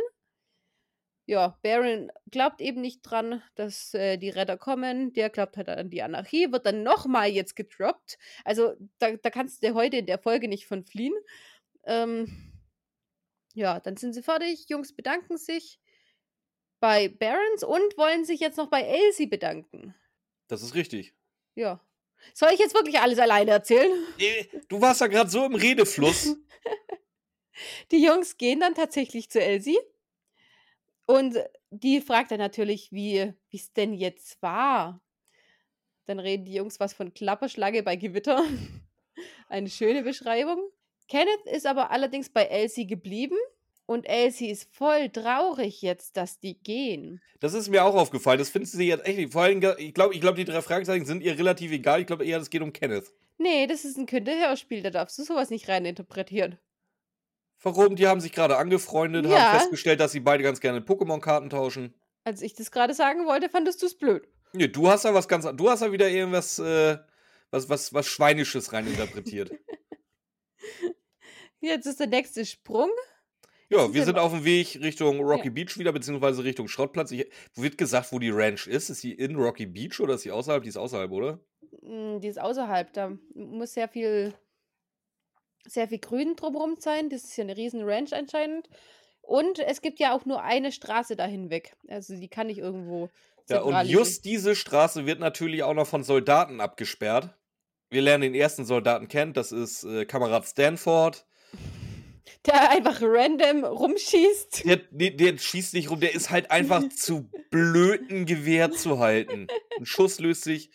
Ja, Baron glaubt eben nicht dran, dass äh, die Retter kommen. Der glaubt halt an die Anarchie, wird dann nochmal jetzt gedroppt. Also da, da kannst du heute in der Folge nicht von fliehen. Ähm, ja, dann sind sie fertig. Jungs bedanken sich bei Barons und wollen sich jetzt noch bei Elsie bedanken. Das ist richtig. Ja. Soll ich jetzt wirklich alles alleine erzählen? Äh, Du warst ja gerade so im Redefluss. Die Jungs gehen dann tatsächlich zu Elsie. Und die fragt dann natürlich, wie es denn jetzt war. Dann reden die Jungs was von Klapperschlange bei Gewitter. Eine schöne Beschreibung. Kenneth ist aber allerdings bei Elsie geblieben. Und Elsie ist voll traurig jetzt, dass die gehen. Das ist mir auch aufgefallen. Das findest du jetzt echt. Vor allem, ich glaube, ich glaub, die drei Fragezeichen sind ihr relativ egal. Ich glaube eher, es geht um Kenneth. Nee, das ist ein Kinderhörspiel, da darfst du sowas nicht reininterpretieren. Warum? Die haben sich gerade angefreundet, Ja. haben festgestellt, dass sie beide ganz gerne Pokémon-Karten tauschen. Als ich das gerade sagen wollte, fandest du es blöd. Nee, du hast da was ganz Du hast da wieder irgendwas, äh, was, was, was Schweinisches reininterpretiert. Jetzt ist der nächste Sprung. ja, wir sind auf dem Weg Richtung Rocky Ja. Beach wieder, beziehungsweise Richtung Schrottplatz. Ich, wird gesagt, wo die Ranch ist? Ist sie in Rocky Beach oder ist sie außerhalb? Die ist außerhalb, oder? Mm, Die ist außerhalb. Da muss sehr viel, sehr viel Grün drumherum sein. Das ist ja eine riesen Ranch anscheinend. Und es gibt ja auch nur eine Straße dahin weg. Also die kann nicht irgendwo. Ja, und liegen. just diese Straße wird natürlich auch noch von Soldaten abgesperrt. Wir lernen den ersten Soldaten kennen, das ist äh, Kamerad Stanford. Der einfach random rumschießt. Der, der, der schießt nicht rum, der ist halt einfach zu blöd, ein Gewehr zu halten. Ein Schuss löst sich.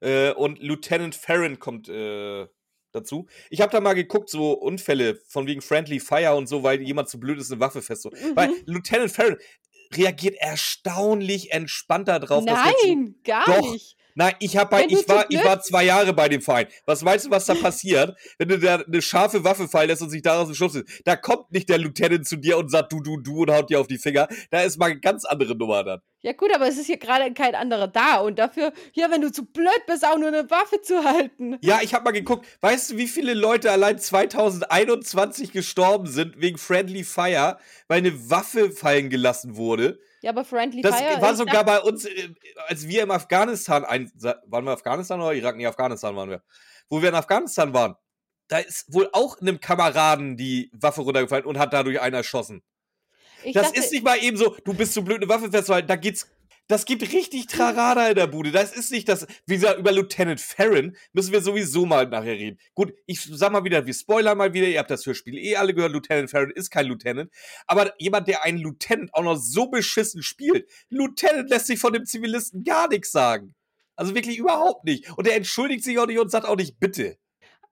Äh, und Lieutenant Farron kommt äh, dazu. Ich habe da mal geguckt, so Unfälle von wegen Friendly Fire und so, weil jemand zu blöd ist, eine Waffe festzuhalten. Weil Mhm. Lieutenant Farron reagiert erstaunlich entspannter drauf. Nein, gar Doch. nicht. Nein, ich hab bei, ich war, ich war zwei Jahre bei dem Verein. Was meinst du, was da passiert, wenn du da eine scharfe Waffe fallen lässt und sich daraus ein Schuss ist? Da kommt nicht der Lieutenant zu dir und sagt du, du, du und haut dir auf die Finger. Da ist mal eine ganz andere Nummer dann. Ja gut, aber es ist hier gerade kein anderer da. Und dafür, ja, wenn du zu blöd bist, auch nur eine Waffe zu halten. Ja, ich hab mal geguckt. Weißt du, wie viele Leute allein 2021 gestorben sind wegen Friendly Fire, weil eine Waffe fallen gelassen wurde? Ja, aber Friendly Das Fire. war ich sogar bei uns, äh, als wir im Afghanistan ein, waren wir Afghanistan oder Irak? Nee, Afghanistan waren wir. Wo wir in Afghanistan waren, da ist wohl auch einem Kameraden die Waffe runtergefallen und hat dadurch einen erschossen. ich das dachte, ist nicht mal eben so, du bist zu blöd, eine Waffe festzuhalten. Da geht's. Das gibt richtig Trarada in der Bude. Das ist nicht das. Wie gesagt, über Lieutenant Farron müssen wir sowieso mal nachher reden. Gut, ich sag mal wieder, wir spoilern mal wieder. Ihr habt das Hörspiel eh alle gehört. Lieutenant Farron ist kein Lieutenant. Aber jemand, der einen Lieutenant auch noch so beschissen spielt, Lieutenant lässt sich von dem Zivilisten gar nichts sagen. Also wirklich überhaupt nicht. Und er entschuldigt sich auch nicht und sagt auch nicht bitte.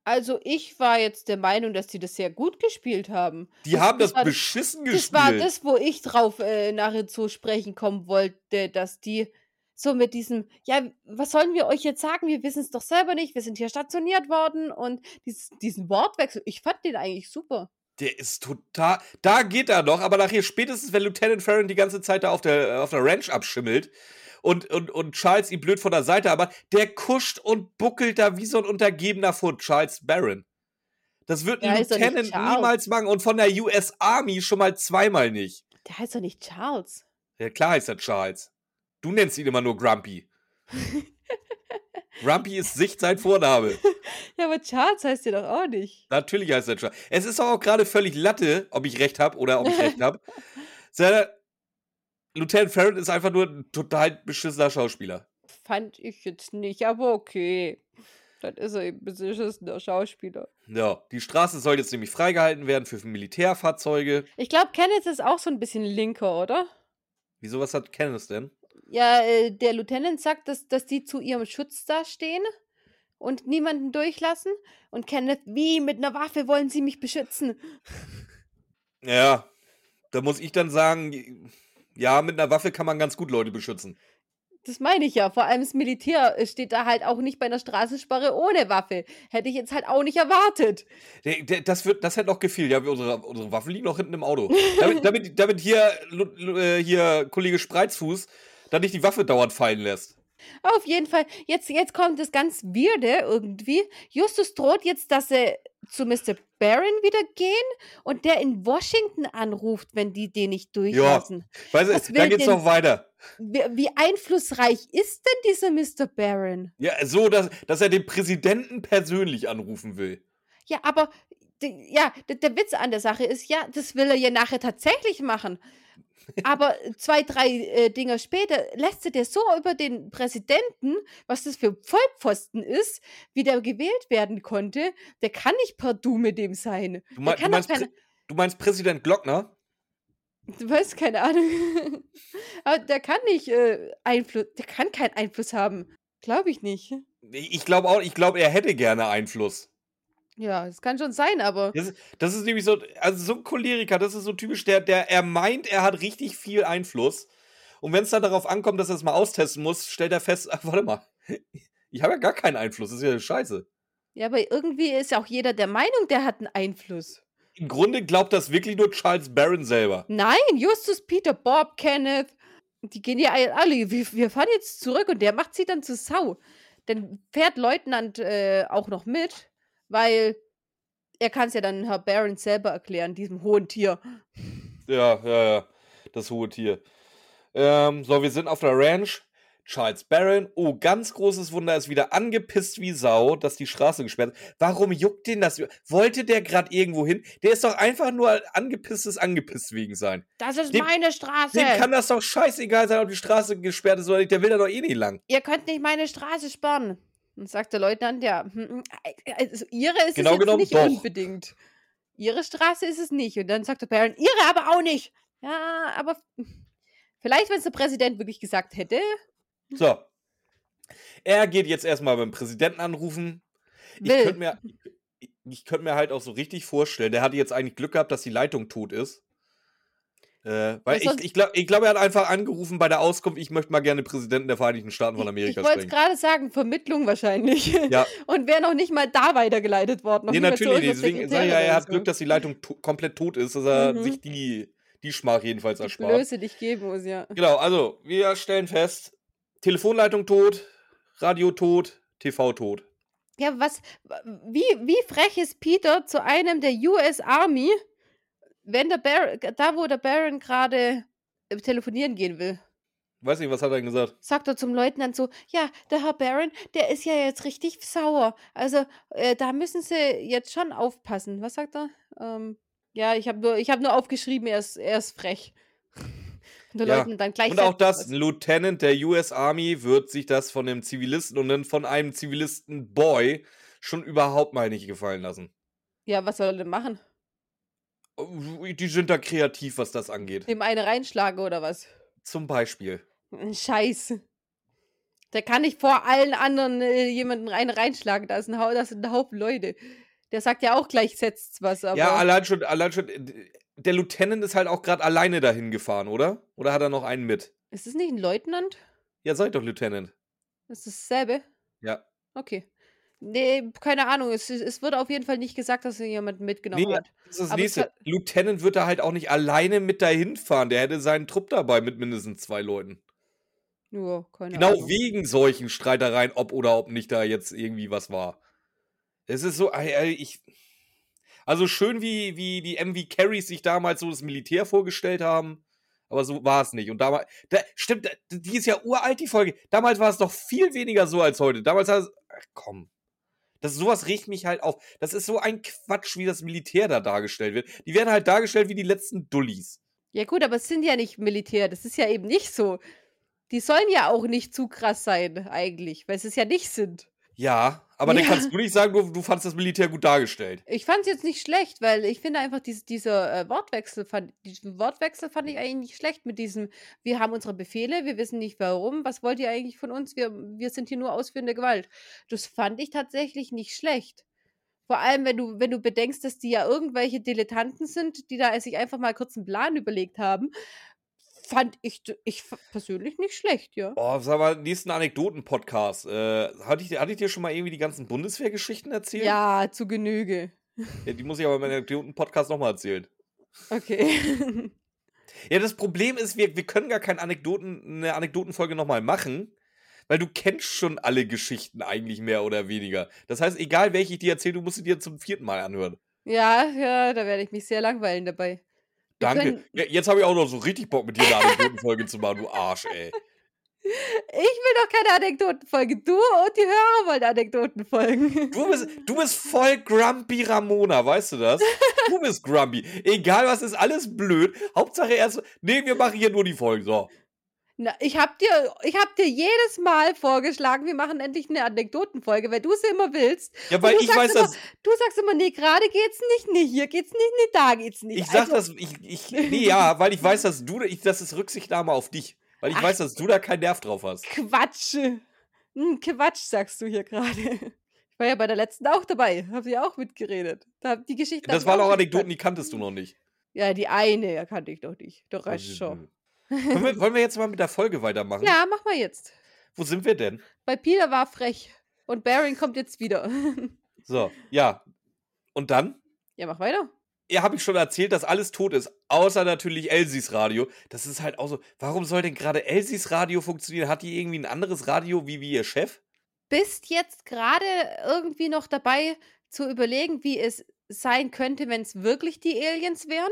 Also ich war jetzt der Meinung, dass die das sehr gut gespielt haben. Die haben das, war, beschissen Das gespielt. war das, wo ich drauf äh, nachher zu sprechen kommen wollte, dass die so mit diesem, ja, was sollen wir euch jetzt sagen? Wir wissen es doch selber nicht. Wir sind hier stationiert worden und dies, diesen Wortwechsel, ich fand den eigentlich super. Der ist total. Da geht er noch, aber nachher spätestens, wenn Lieutenant Farron die ganze Zeit da auf der, auf der Ranch abschimmelt und, und, und Charles ihn blöd von der Seite, aber der kuscht und buckelt da wie so ein Untergebener vor Charles Barron. Das wird ein Lieutenant niemals machen und von der US Army schon mal zweimal nicht. Der heißt doch nicht Charles. Ja, klar heißt er Charles. Du nennst ihn immer nur Grumpy. Grumpy ist Sicht sein Vorname. Ja, aber Charles heißt ja doch auch nicht. Natürlich heißt er Charles. Es ist auch gerade völlig Latte, ob ich recht habe oder ob ich recht habe. Lieutenant Farron ist einfach nur ein total beschissener Schauspieler. Fand ich jetzt nicht, aber okay. Dann ist er eben ein beschissener Schauspieler. Ja, die Straße soll jetzt nämlich freigehalten werden für Militärfahrzeuge. Ich glaube, Kenneth ist auch so ein bisschen linker, oder? Wieso, was hat Kenneth denn? Ja, äh, der Lieutenant sagt, dass, dass die zu ihrem Schutz da stehen und niemanden durchlassen. Und Kenneth, wie mit einer Waffe wollen sie mich beschützen? Ja, da muss ich dann sagen, ja, mit einer Waffe kann man ganz gut Leute beschützen. Das meine ich ja. Vor allem das Militär äh, steht da halt auch nicht bei einer Straßensperre ohne Waffe. Hätte ich jetzt halt auch nicht erwartet. Das, wird, das hätte noch gefehlt. Ja, unsere, unsere Waffen liegen noch hinten im Auto. Damit, damit, damit hier, äh, hier Kollege Spreizfuß dann nicht die Waffe dauernd fallen lässt. Auf jeden Fall, jetzt, jetzt kommt das ganz Weirde irgendwie. Justus droht jetzt, dass sie zu Mr. Barron wieder gehen und der in Washington anruft, wenn die den nicht Ja, durchlassen. weißt Was du, da geht's denn, noch weiter. wie, wie einflussreich ist denn dieser Mr. Barron? Ja, so, dass, dass er den Präsidenten persönlich anrufen will. Ja, aber ja, der, der Witz an der Sache ist, ja, das will er ja nachher tatsächlich machen. Aber zwei, drei äh, Dinger später lässt er dir so über den Präsidenten, was das für Vollpfosten ist, wie der gewählt werden konnte. Der kann nicht per Du mit dem sein. Du, mein, du, meinst, keine. Du meinst Präsident Glockner? Du weißt keine Ahnung. Aber der kann nicht äh, Einfluss. Der kann keinen Einfluss haben. Glaube ich nicht. Ich ich glaube auch, ich glaube, er hätte gerne Einfluss. Ja, das kann schon sein, aber. Das, ist- das ist nämlich so, also so ein Choleriker, das ist so typisch, der, der, er meint, er hat richtig viel Einfluss. Und wenn es dann darauf ankommt, dass er es mal austesten muss, stellt er fest, ach, warte mal, ich habe ja gar keinen Einfluss, das ist ja scheiße. Ja, aber irgendwie ist ja auch jeder der Meinung, der hat einen Einfluss. Im Grunde glaubt das wirklich nur Charles Barron selber. Nein, Justus, Peter, Bob, Kenneth, die gehen ja alle, wir, wir fahren jetzt zurück und der macht sie dann zur Sau. Dann fährt Leutnant äh, auch noch mit, weil er kann es ja dann Herr Baron selber erklären, diesem hohen Tier. Ja, ja, ja, das hohe Tier. Ähm, so, wir sind auf der Ranch. Charles Barron, oh, ganz großes Wunder, ist wieder angepisst wie Sau, dass die Straße gesperrt ist. Warum juckt den das? Wollte der gerade irgendwo hin? Der ist doch einfach nur angepisst des angepisst wegen sein. Das ist Dem- meine Straße. Dem kann das doch scheißegal sein, ob die Straße gesperrt ist oder nicht. Der will da doch eh nicht lang. Ihr könnt nicht meine Straße sperren. Und sagt der Leutnant, ja, hm, hm, also ihre ist Genau es jetzt nicht doch. unbedingt. Ihre Straße ist es nicht. Und dann sagt der Baron, ihre aber auch nicht. Ja, aber vielleicht, wenn es der Präsident wirklich gesagt hätte. So. Er geht jetzt erstmal beim Präsidenten anrufen. Ich könnte mir, ich könnte mir halt auch so richtig vorstellen, der hatte jetzt eigentlich Glück gehabt, dass die Leitung tot ist. Äh, weil ich, ich glaube, ich glaub, er hat einfach angerufen bei der Auskunft, ich möchte mal gerne Präsidenten der Vereinigten Staaten von Ich, ich Amerika wollte es sprechen. gerade sagen, Vermittlung wahrscheinlich. Ja, Und wäre noch nicht mal da weitergeleitet worden. Noch nee, natürlich nicht. Deswegen sage ich ja, er hat. Glück, dass die Leitung to komplett tot ist, dass er Mhm. sich die, die Schmach jedenfalls die erspart. Blöße dich geben muss, ja. Genau, also wir stellen fest, Telefonleitung tot, Radio tot, TV tot. Ja, was, wie, wie frech ist Peter zu einem der US Army, wenn der Baron, da wo der Baron gerade äh, telefonieren gehen will? Weiß nicht, was hat er denn gesagt? Sagt er zum Leutnant so, ja, der Herr Baron, der ist ja jetzt richtig sauer. Also, äh, da müssen Sie jetzt schon aufpassen. Was sagt er? Ähm, ja, ich habe nur, ich hab nur aufgeschrieben, er ist, er ist frech. Und der Ja, Leutnant dann gleich Und auch das, ein Lieutenant der US Army wird sich das von einem Zivilisten und dann von einem Zivilisten-Boy schon überhaupt mal nicht gefallen lassen. Ja, was soll er denn machen? Die sind da kreativ, was das angeht. Dem eine reinschlagen oder was? Zum Beispiel. Scheiß. Der kann nicht vor allen anderen äh, jemanden rein reinschlagen. Da ist ein, Hau- das sind ein Haufen Leute. Der sagt ja auch gleich, setzt was, aber. Ja, allein schon, allein schon, äh, der Lieutenant ist halt auch gerade alleine dahin gefahren, oder? Oder hat er noch einen mit? ist es nicht ein Leutnant? Ja, seid doch Lieutenant. Ist es dasselbe? Ja. Okay. Nee, keine Ahnung. Es, es wird auf jeden Fall nicht gesagt, dass er jemanden mitgenommen Nee, hat. Das ist das Aber nächste. Lieutenant wird da halt auch nicht alleine mit dahin fahren. Der hätte seinen Trupp dabei mit mindestens zwei Leuten. Ja, keine Genau Ahnung. wegen solchen Streitereien, ob oder ob nicht da jetzt irgendwie was war. Es ist so, ich. Also schön, wie, wie die MV Carries sich damals so das Militär vorgestellt haben. Aber so war es nicht. Und damals. Da, stimmt, die ist ja uralt, die Folge. Damals war es doch viel weniger so als heute. Damals war es. Ach komm. Das, sowas regt mich halt auf. Das ist so ein Quatsch, wie das Militär da dargestellt wird. Die werden halt dargestellt wie die letzten Dullis. Ja, gut, aber es sind ja nicht Militär. Das ist ja eben nicht so. Die sollen ja auch nicht zu krass sein, eigentlich, weil sie es ja nicht sind. Ja, aber dann Ja. kannst du nicht sagen, du, du fandst das Militär gut dargestellt. Ich fand es jetzt nicht schlecht, weil ich finde einfach, dies, dieser äh, Wortwechsel fand, diesen Wortwechsel fand ich eigentlich nicht schlecht mit diesem, wir haben unsere Befehle, wir wissen nicht warum, was wollt ihr eigentlich von uns, wir, wir sind hier nur ausführende Gewalt. Das fand ich tatsächlich nicht schlecht. Vor allem, wenn du, wenn du bedenkst, dass die ja irgendwelche Dilettanten sind, die da sich einfach mal kurz einen Plan überlegt haben, fand ich, ich persönlich nicht schlecht, ja. Oh, sag mal, nächsten Anekdoten-Podcast. Äh, hatte, ich, dir- hatte ich dir schon mal irgendwie die ganzen Bundeswehrgeschichten erzählt? Ja, zu Genüge. Ja, Die muss ich aber im Anekdoten-Podcast nochmal erzählen. Okay. Ja, das Problem ist, wir, wir können gar keine Anekdoten, eine Anekdotenfolge nochmal machen, weil du kennst schon alle Geschichten eigentlich mehr oder weniger. Das heißt, egal welche ich dir erzähle, du musst sie dir zum vierten Mal anhören. Ja, ja, da werde ich mich sehr langweilen dabei. Danke. jetzt habe ich auch noch so richtig Bock, mit dir eine Anekdotenfolge zu machen, du Arsch, ey. Ich will doch keine Anekdotenfolge. Du und die Hörer wollen Anekdotenfolgen. Du bist, du bist voll grumpy Ramona, weißt du das? Du bist grumpy. Egal was ist, alles blöd. Hauptsache erst, nee, wir machen hier nur die Folgen. So. Na, ich hab dir, ich hab dir jedes Mal vorgeschlagen, wir machen endlich eine Anekdotenfolge, weil du sie immer willst. Ja, weil du ich sagst weiß, immer, dass. Du sagst immer, nee, gerade geht's nicht, nee, hier geht's nicht, nee, da geht's nicht. Ich sag Also, das, ich, ich, nee, ja, weil ich weiß, dass du, ich, das ist Rücksichtnahme auf dich. Weil ich Ach. weiß, dass du da keinen Nerv drauf hast. Quatsch. Hm, Quatsch, sagst du hier gerade. Ich war ja bei der letzten auch dabei, hab sie auch mitgeredet. Da die Geschichte. Das waren auch. Anekdoten, die kanntest du noch nicht. Ja, die eine ja, kannte ich doch nicht. Der Rest schon. Wollen wir, wollen wir jetzt mal mit der Folge weitermachen? Ja, mach mal jetzt. Wo sind wir denn? Weil Peter war frech. Und Baron kommt jetzt wieder. So, ja. Und dann? ja, mach weiter. Ja, habe ich schon erzählt, dass alles tot ist, außer natürlich Elsies Radio. Das ist halt auch so. Warum soll denn gerade Elsies Radio funktionieren? Hat die irgendwie ein anderes Radio wie, wie ihr Chef? Bist jetzt gerade irgendwie noch dabei zu überlegen, wie es sein könnte, wenn es wirklich die Aliens wären?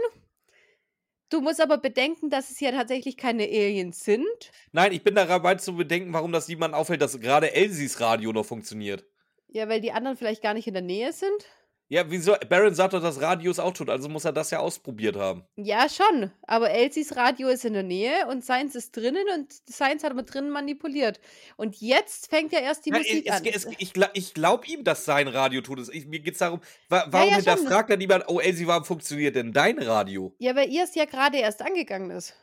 Du musst aber bedenken, dass es ja tatsächlich keine Aliens sind. Nein, ich bin dabei zu bedenken, warum das niemand auffällt, dass gerade Elsies Radio noch funktioniert. Ja, weil die anderen vielleicht gar nicht in der Nähe sind. Ja, wieso? Baron sagt doch, das Radio ist auch tot, also muss er das ja ausprobiert haben. Ja, schon. Aber Elsies Radio ist in der Nähe und Science ist drinnen und Science hat aber drinnen manipuliert. Und jetzt fängt ja erst die Ja, Musik es, an. es, ich ich glaube ihm, dass sein Radio tot ist. Ich, mir geht es darum, wa warum ja, schon. hinterfragt er niemand, oh Elsie, warum funktioniert denn dein Radio? Ja, weil ihr es ja gerade erst angegangen ist.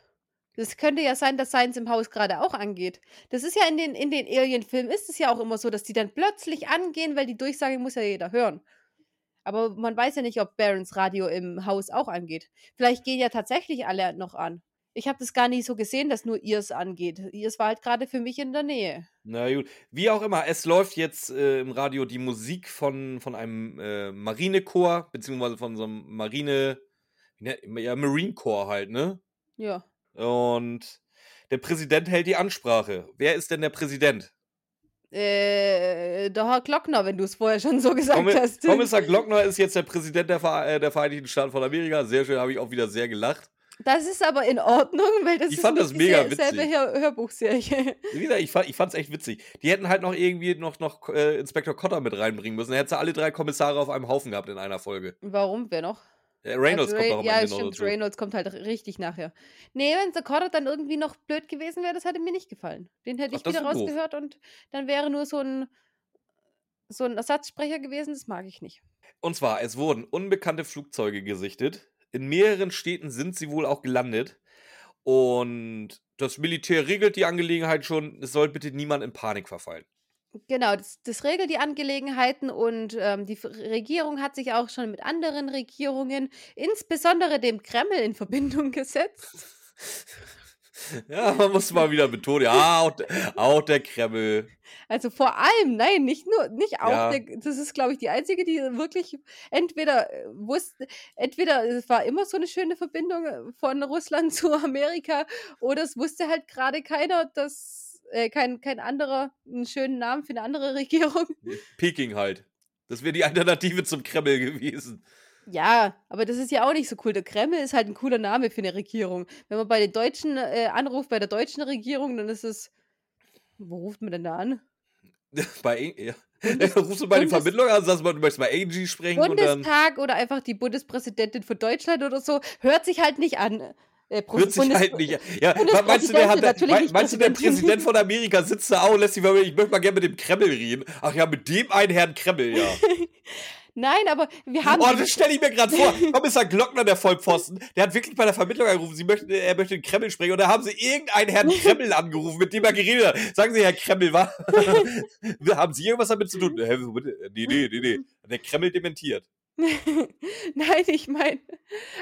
Das könnte ja sein, dass Science im Haus gerade auch angeht. Das ist ja in den, in den Alien-Filmen ist es ja auch immer so, dass die dann plötzlich angehen, weil die Durchsage muss ja jeder hören. Aber man weiß ja nicht, ob Barons Radio im Haus auch angeht. Vielleicht gehen ja tatsächlich alle noch an. Ich habe das gar nicht so gesehen, dass nur ihr es angeht. Ihr es war halt gerade für mich in der Nähe. Na gut, wie auch immer, es läuft jetzt äh, im Radio die Musik von, von einem äh, Marinechor, beziehungsweise von so einem Marine, nennt- ja, Marine Corps halt, ne? Ja. Und der Präsident hält die Ansprache. Wer ist denn der Präsident? Äh, der Herr Glockner, wenn du es vorher schon so gesagt Kommi- hast. Kommissar Glockner ist jetzt der Präsident der, Ver äh, der Vereinigten Staaten von Amerika. Sehr schön, habe ich auch wieder sehr gelacht. Das ist aber in Ordnung, weil das Ich ist fand das mega sel- selbe witzig. Hör Hörbuchserie. Ich, fand, ich fand's echt witzig. Die hätten halt noch irgendwie noch, noch äh, Inspektor Cotter mit reinbringen müssen. Dann hättest du alle drei Kommissare auf einem Haufen gehabt in einer Folge. Warum? Wer noch? Äh, Reynolds Also kommt Ray- auch am Ja, Ende noch stimmt. dazu. Reynolds kommt halt richtig nachher. Nee, wenn Sakota dann irgendwie noch blöd gewesen wäre, das hätte mir nicht gefallen. Den hätte Ach, ich wieder wär doof. rausgehört und dann wäre nur so ein, so ein Ersatzsprecher gewesen. Das mag ich nicht. Und zwar, es wurden unbekannte Flugzeuge gesichtet. In mehreren Städten sind sie wohl auch gelandet. Und das Militär regelt die Angelegenheit schon. Es soll bitte niemand in Panik verfallen. Genau, das, das regelt die Angelegenheiten und ähm, die Regierung hat sich auch schon mit anderen Regierungen, insbesondere dem Kreml, in Verbindung gesetzt. Ja, man muss mal wieder betonen. Ja, auch, der- auch der Kreml. Also vor allem, nein, nicht nur, nicht auch. Ja. Der, das ist, glaube ich, die einzige, die wirklich entweder äh, wusste, entweder es war immer so eine schöne Verbindung äh, von Russland zu Amerika oder es wusste halt gerade keiner, dass äh, kein, kein anderer einen schönen Namen für eine andere Regierung. Peking halt. Das wäre die Alternative zum Kreml gewesen. Ja, aber das ist ja auch nicht so cool. Der Kreml ist halt ein cooler Name für eine Regierung. Wenn man bei den Deutschen äh, anruft, bei der deutschen Regierung, dann ist es. Wo ruft man denn da an? Bei, ja. Rufst du bei Bundes- Vermittlung an, sagst du du möchtest mal Angie sprechen und dann. Bundestag oder einfach die Bundespräsidentin von Deutschland oder so. Hört sich halt nicht an. Äh, Hört sich Bundes- halt nicht. Ja, meinst du, der, hat, Bundespräsidentin, natürlich mei- nicht meinst du, der. Präsident von Amerika sitzt da auch und lässt sich mal, ich möchte mal gerne mit dem Kreml reden. Ach ja, mit dem einen Herrn Kreml, ja. Nein, aber wir haben. Oh, das stelle ich mir gerade vor. Kommissar Glockner, der Vollpfosten, der hat wirklich bei der Vermittlung angerufen, sie möchten, er möchte den Kreml sprechen und da haben sie irgendeinen Herrn Kreml angerufen, mit dem er geredet hat. Sagen Sie, Herr Kreml, was? haben Sie irgendwas damit zu tun? Nee, nee, nee, nee. Der Kreml dementiert. Nein, ich meine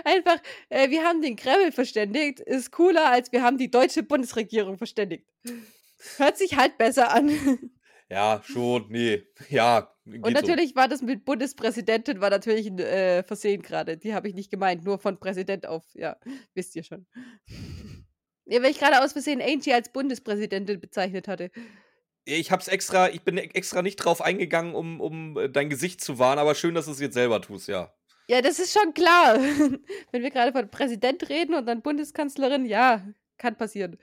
einfach, äh, wir haben den Kreml verständigt. Ist cooler, als wir haben die deutsche Bundesregierung verständigt. Hört sich halt besser an. Ja, schon, nee. Ja, Und natürlich war das mit Bundespräsidentin, war natürlich ein äh, Versehen gerade. Die habe ich nicht gemeint, nur von Präsident auf, ja, wisst ihr schon. Ja, weil ich gerade aus Versehen Angie als Bundespräsidentin bezeichnet hatte. Ich hab's extra, ich bin extra nicht drauf eingegangen, um, um äh, dein Gesicht zu wahren, aber schön, dass du es jetzt selber tust, ja. Ja, das ist schon klar. Wenn wir gerade von Präsident reden und dann Bundeskanzlerin, ja, kann passieren.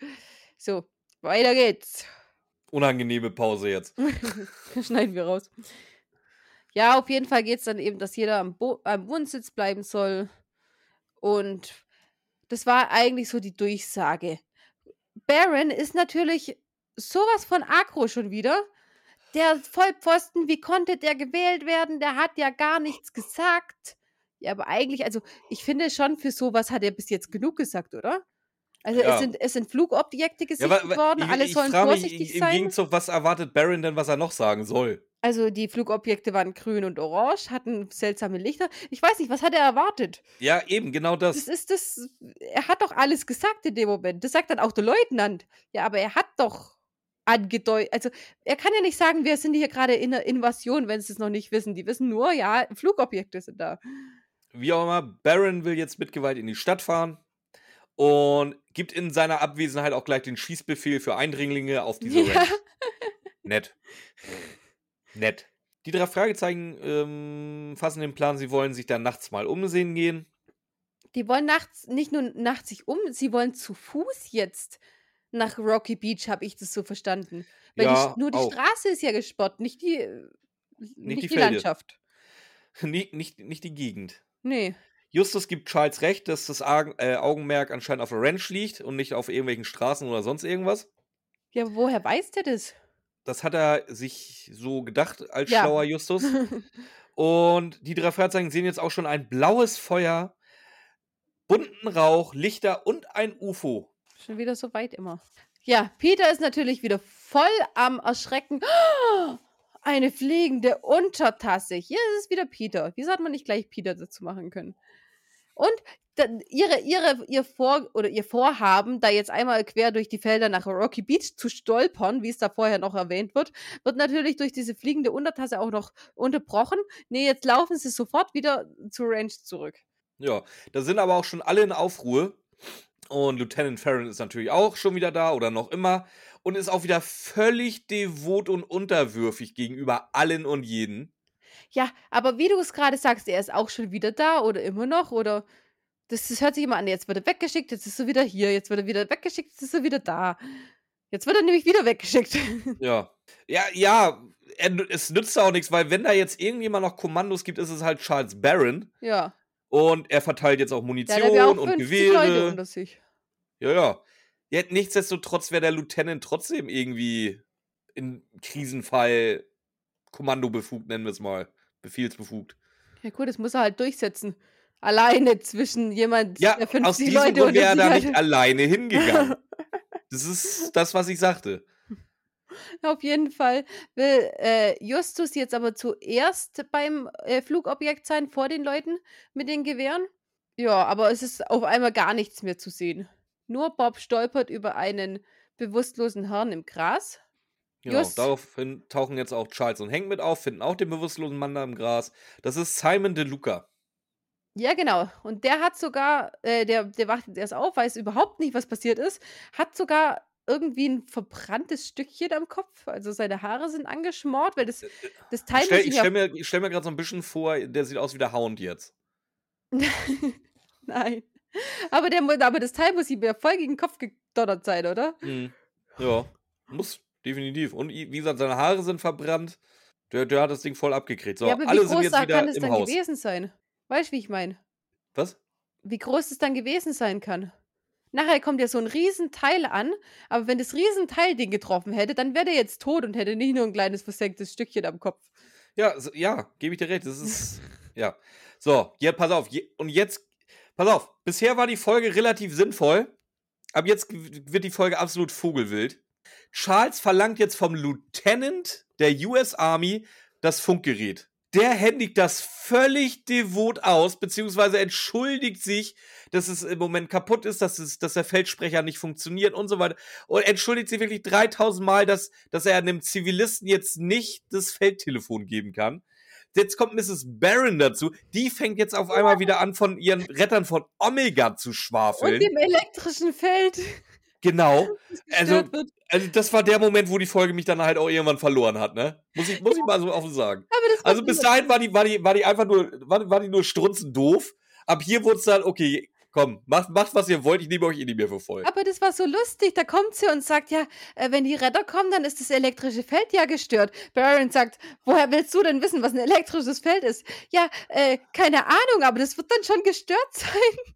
So, weiter geht's. Unangenehme Pause jetzt. Schneiden wir raus. Ja, auf jeden Fall geht's dann eben, dass jeder am, Bo am Wohnsitz bleiben soll. Und das war eigentlich so die Durchsage. Baron ist natürlich sowas von aggro schon wieder. Der Vollpfosten, wie konnte der gewählt werden? Der hat ja gar nichts gesagt. Ja, aber eigentlich, also ich finde schon, für sowas hat er bis jetzt genug gesagt, oder? Also Ja. es, sind, es sind Flugobjekte Ja, gesichtet wa- worden, ich, alle ich sollen frage mich vorsichtig im sein. Gegenzug, was erwartet Baron denn, was er noch sagen soll? Also die Flugobjekte waren grün und orange, hatten seltsame Lichter. Ich weiß nicht, was hat er erwartet? Ja, eben, genau das. Das ist das. Er hat doch alles gesagt in dem Moment. Das sagt dann auch der Leutnant. Ja, aber er hat doch angedeutet. Also er kann ja nicht sagen, wir sind hier gerade in einer Invasion, wenn sie es noch nicht wissen. Die wissen nur, ja, Flugobjekte sind da. Wie auch immer, Baron will jetzt mit Gewalt in die Stadt fahren und gibt in seiner Abwesenheit auch gleich den Schießbefehl für Eindringlinge auf diese Ja. Ranch. Nett. Nett. Die drei Fragezeichen ähm, fassen den Plan, sie wollen sich dann nachts mal umsehen gehen. Die wollen nachts, nicht nur nachts sich um, sie wollen zu Fuß jetzt nach Rocky Beach, habe ich das so verstanden. Weil die, Ja, Sch- nur die auch. Straße ist ja gesperrt, nicht die, äh, nicht die die, Felder. Landschaft. nicht, nicht, nicht die Gegend. Nee. Justus gibt Charles recht, dass das äh, Augenmerk anscheinend auf der Ranch liegt und nicht auf irgendwelchen Straßen oder sonst irgendwas. Ja, woher weiß der das? Das hat er sich so gedacht als Ja. schlauer Justus. Und die drei Fragezeichen sehen jetzt auch schon ein blaues Feuer, bunten Rauch, Lichter und ein UFO. Schon wieder so weit immer. Ja, Peter ist natürlich wieder voll am Erschrecken. Eine fliegende Untertasse. Hier ist es wieder Peter. Wieso hat man nicht gleich Peter dazu machen können? Und ihre, ihre, ihr, Vor oder ihr Vorhaben, da jetzt einmal quer durch die Felder nach Rocky Beach zu stolpern, wie es da vorher noch erwähnt wird, wird natürlich durch diese fliegende Untertasse auch noch unterbrochen. Nee, jetzt laufen sie sofort wieder zur Ranch zurück. Ja, da sind aber auch schon alle in Aufruhr. Und Lieutenant Farron ist natürlich auch schon wieder da oder noch immer und ist auch wieder völlig devot und unterwürfig gegenüber allen und jeden. Ja, aber wie du es gerade sagst, er ist auch schon wieder da oder immer noch oder das, das hört sich immer an, jetzt wird er weggeschickt, jetzt ist er wieder hier, jetzt wird er wieder weggeschickt, jetzt ist er wieder da. Jetzt wird er nämlich wieder weggeschickt. Ja. Ja, ja, er, es nützt auch nichts, weil wenn da jetzt irgendjemand noch Kommandos gibt, ist es halt Charles Barron. ja, Und er verteilt jetzt auch Munition aber auch und 50 Leute Gewehre. sich. Ja, ja. ja nichtsdestotrotz wäre der Lieutenant trotzdem irgendwie in Krisenfall kommandobefugt, nennen wir es mal. Befehlsbefugt. Ja gut, das muss er halt durchsetzen. Alleine zwischen jemand, Ja, der aus 50 diesem Leute Grund wäre er da nicht alleine hingegangen. Das ist das, was ich sagte. Auf jeden Fall will äh, Justus jetzt aber zuerst beim äh, Flugobjekt sein, vor den Leuten mit den Gewehren. Ja, aber es ist auf einmal gar nichts mehr zu sehen. Nur Bob stolpert über einen bewusstlosen Herrn im Gras. Genau, Just. daraufhin tauchen jetzt auch Charles und Hank mit auf, finden auch den bewusstlosen Mann da im Gras. Das ist Simon De Luca. Ja, genau. Und der hat sogar, äh, der, der wacht jetzt erst auf, weiß überhaupt nicht, was passiert ist, hat sogar irgendwie ein verbranntes Stückchen am Kopf. Also seine Haare sind angeschmort, weil das, das Teil Ich stell, muss ich ihm ja mir, ich stell mir gerade so ein bisschen vor, der sieht aus wie der Hound jetzt. Nein. Aber, der, aber das Teil muss ihm ja voll gegen den Kopf gedonnert sein, oder? Mhm. Ja, muss, definitiv. Und wie gesagt, seine Haare sind verbrannt. Der, der hat das Ding voll abgekriegt. So, ja, aber alle wie sind groß jetzt da wieder kann es dann Haus. gewesen sein? Weißt du, wie ich meine? Was? Wie groß es dann gewesen sein kann? Nachher kommt ja so ein Riesenteil an, aber wenn das Riesenteil den getroffen hätte, dann wäre der jetzt tot und hätte nicht nur ein kleines versenktes Stückchen am Kopf. Ja, so, ja, gebe ich dir recht. Das ist, ja. So, ja, pass auf. Je, und jetzt, pass auf. Bisher war die Folge relativ sinnvoll. Ab jetzt wird die Folge absolut vogelwild. Charles verlangt jetzt vom Lieutenant der US Army das Funkgerät. Der händigt das völlig devot aus, beziehungsweise entschuldigt sich, dass es im Moment kaputt ist, dass, es, dass der Feldsprecher nicht funktioniert und so weiter. Und entschuldigt sich wirklich 3000 Mal, dass, dass er einem Zivilisten jetzt nicht das Feldtelefon geben kann. Jetzt kommt Mrs. Barron dazu. Die fängt jetzt auf einmal wieder an, von ihren Rettern von Omega zu Und schwafeln. dem elektrischen Feld. Genau. Also, also das war der Moment, wo die Folge mich dann halt auch irgendwann verloren hat, ne? Muss ich, muss ich mal so offen sagen. Also bis dahin war die, war die, war die einfach nur, war, war die nur strunzend doof. Ab hier wurde es dann, okay, komm, macht, macht was ihr wollt, ich nehme euch eh nicht mehr für voll. Aber das war so lustig. Da kommt sie und sagt, ja, äh, wenn die Retter kommen, dann ist das elektrische Feld ja gestört. Baron sagt, woher willst du denn wissen, was ein elektrisches Feld ist? Ja, äh, keine Ahnung, aber das wird dann schon gestört sein.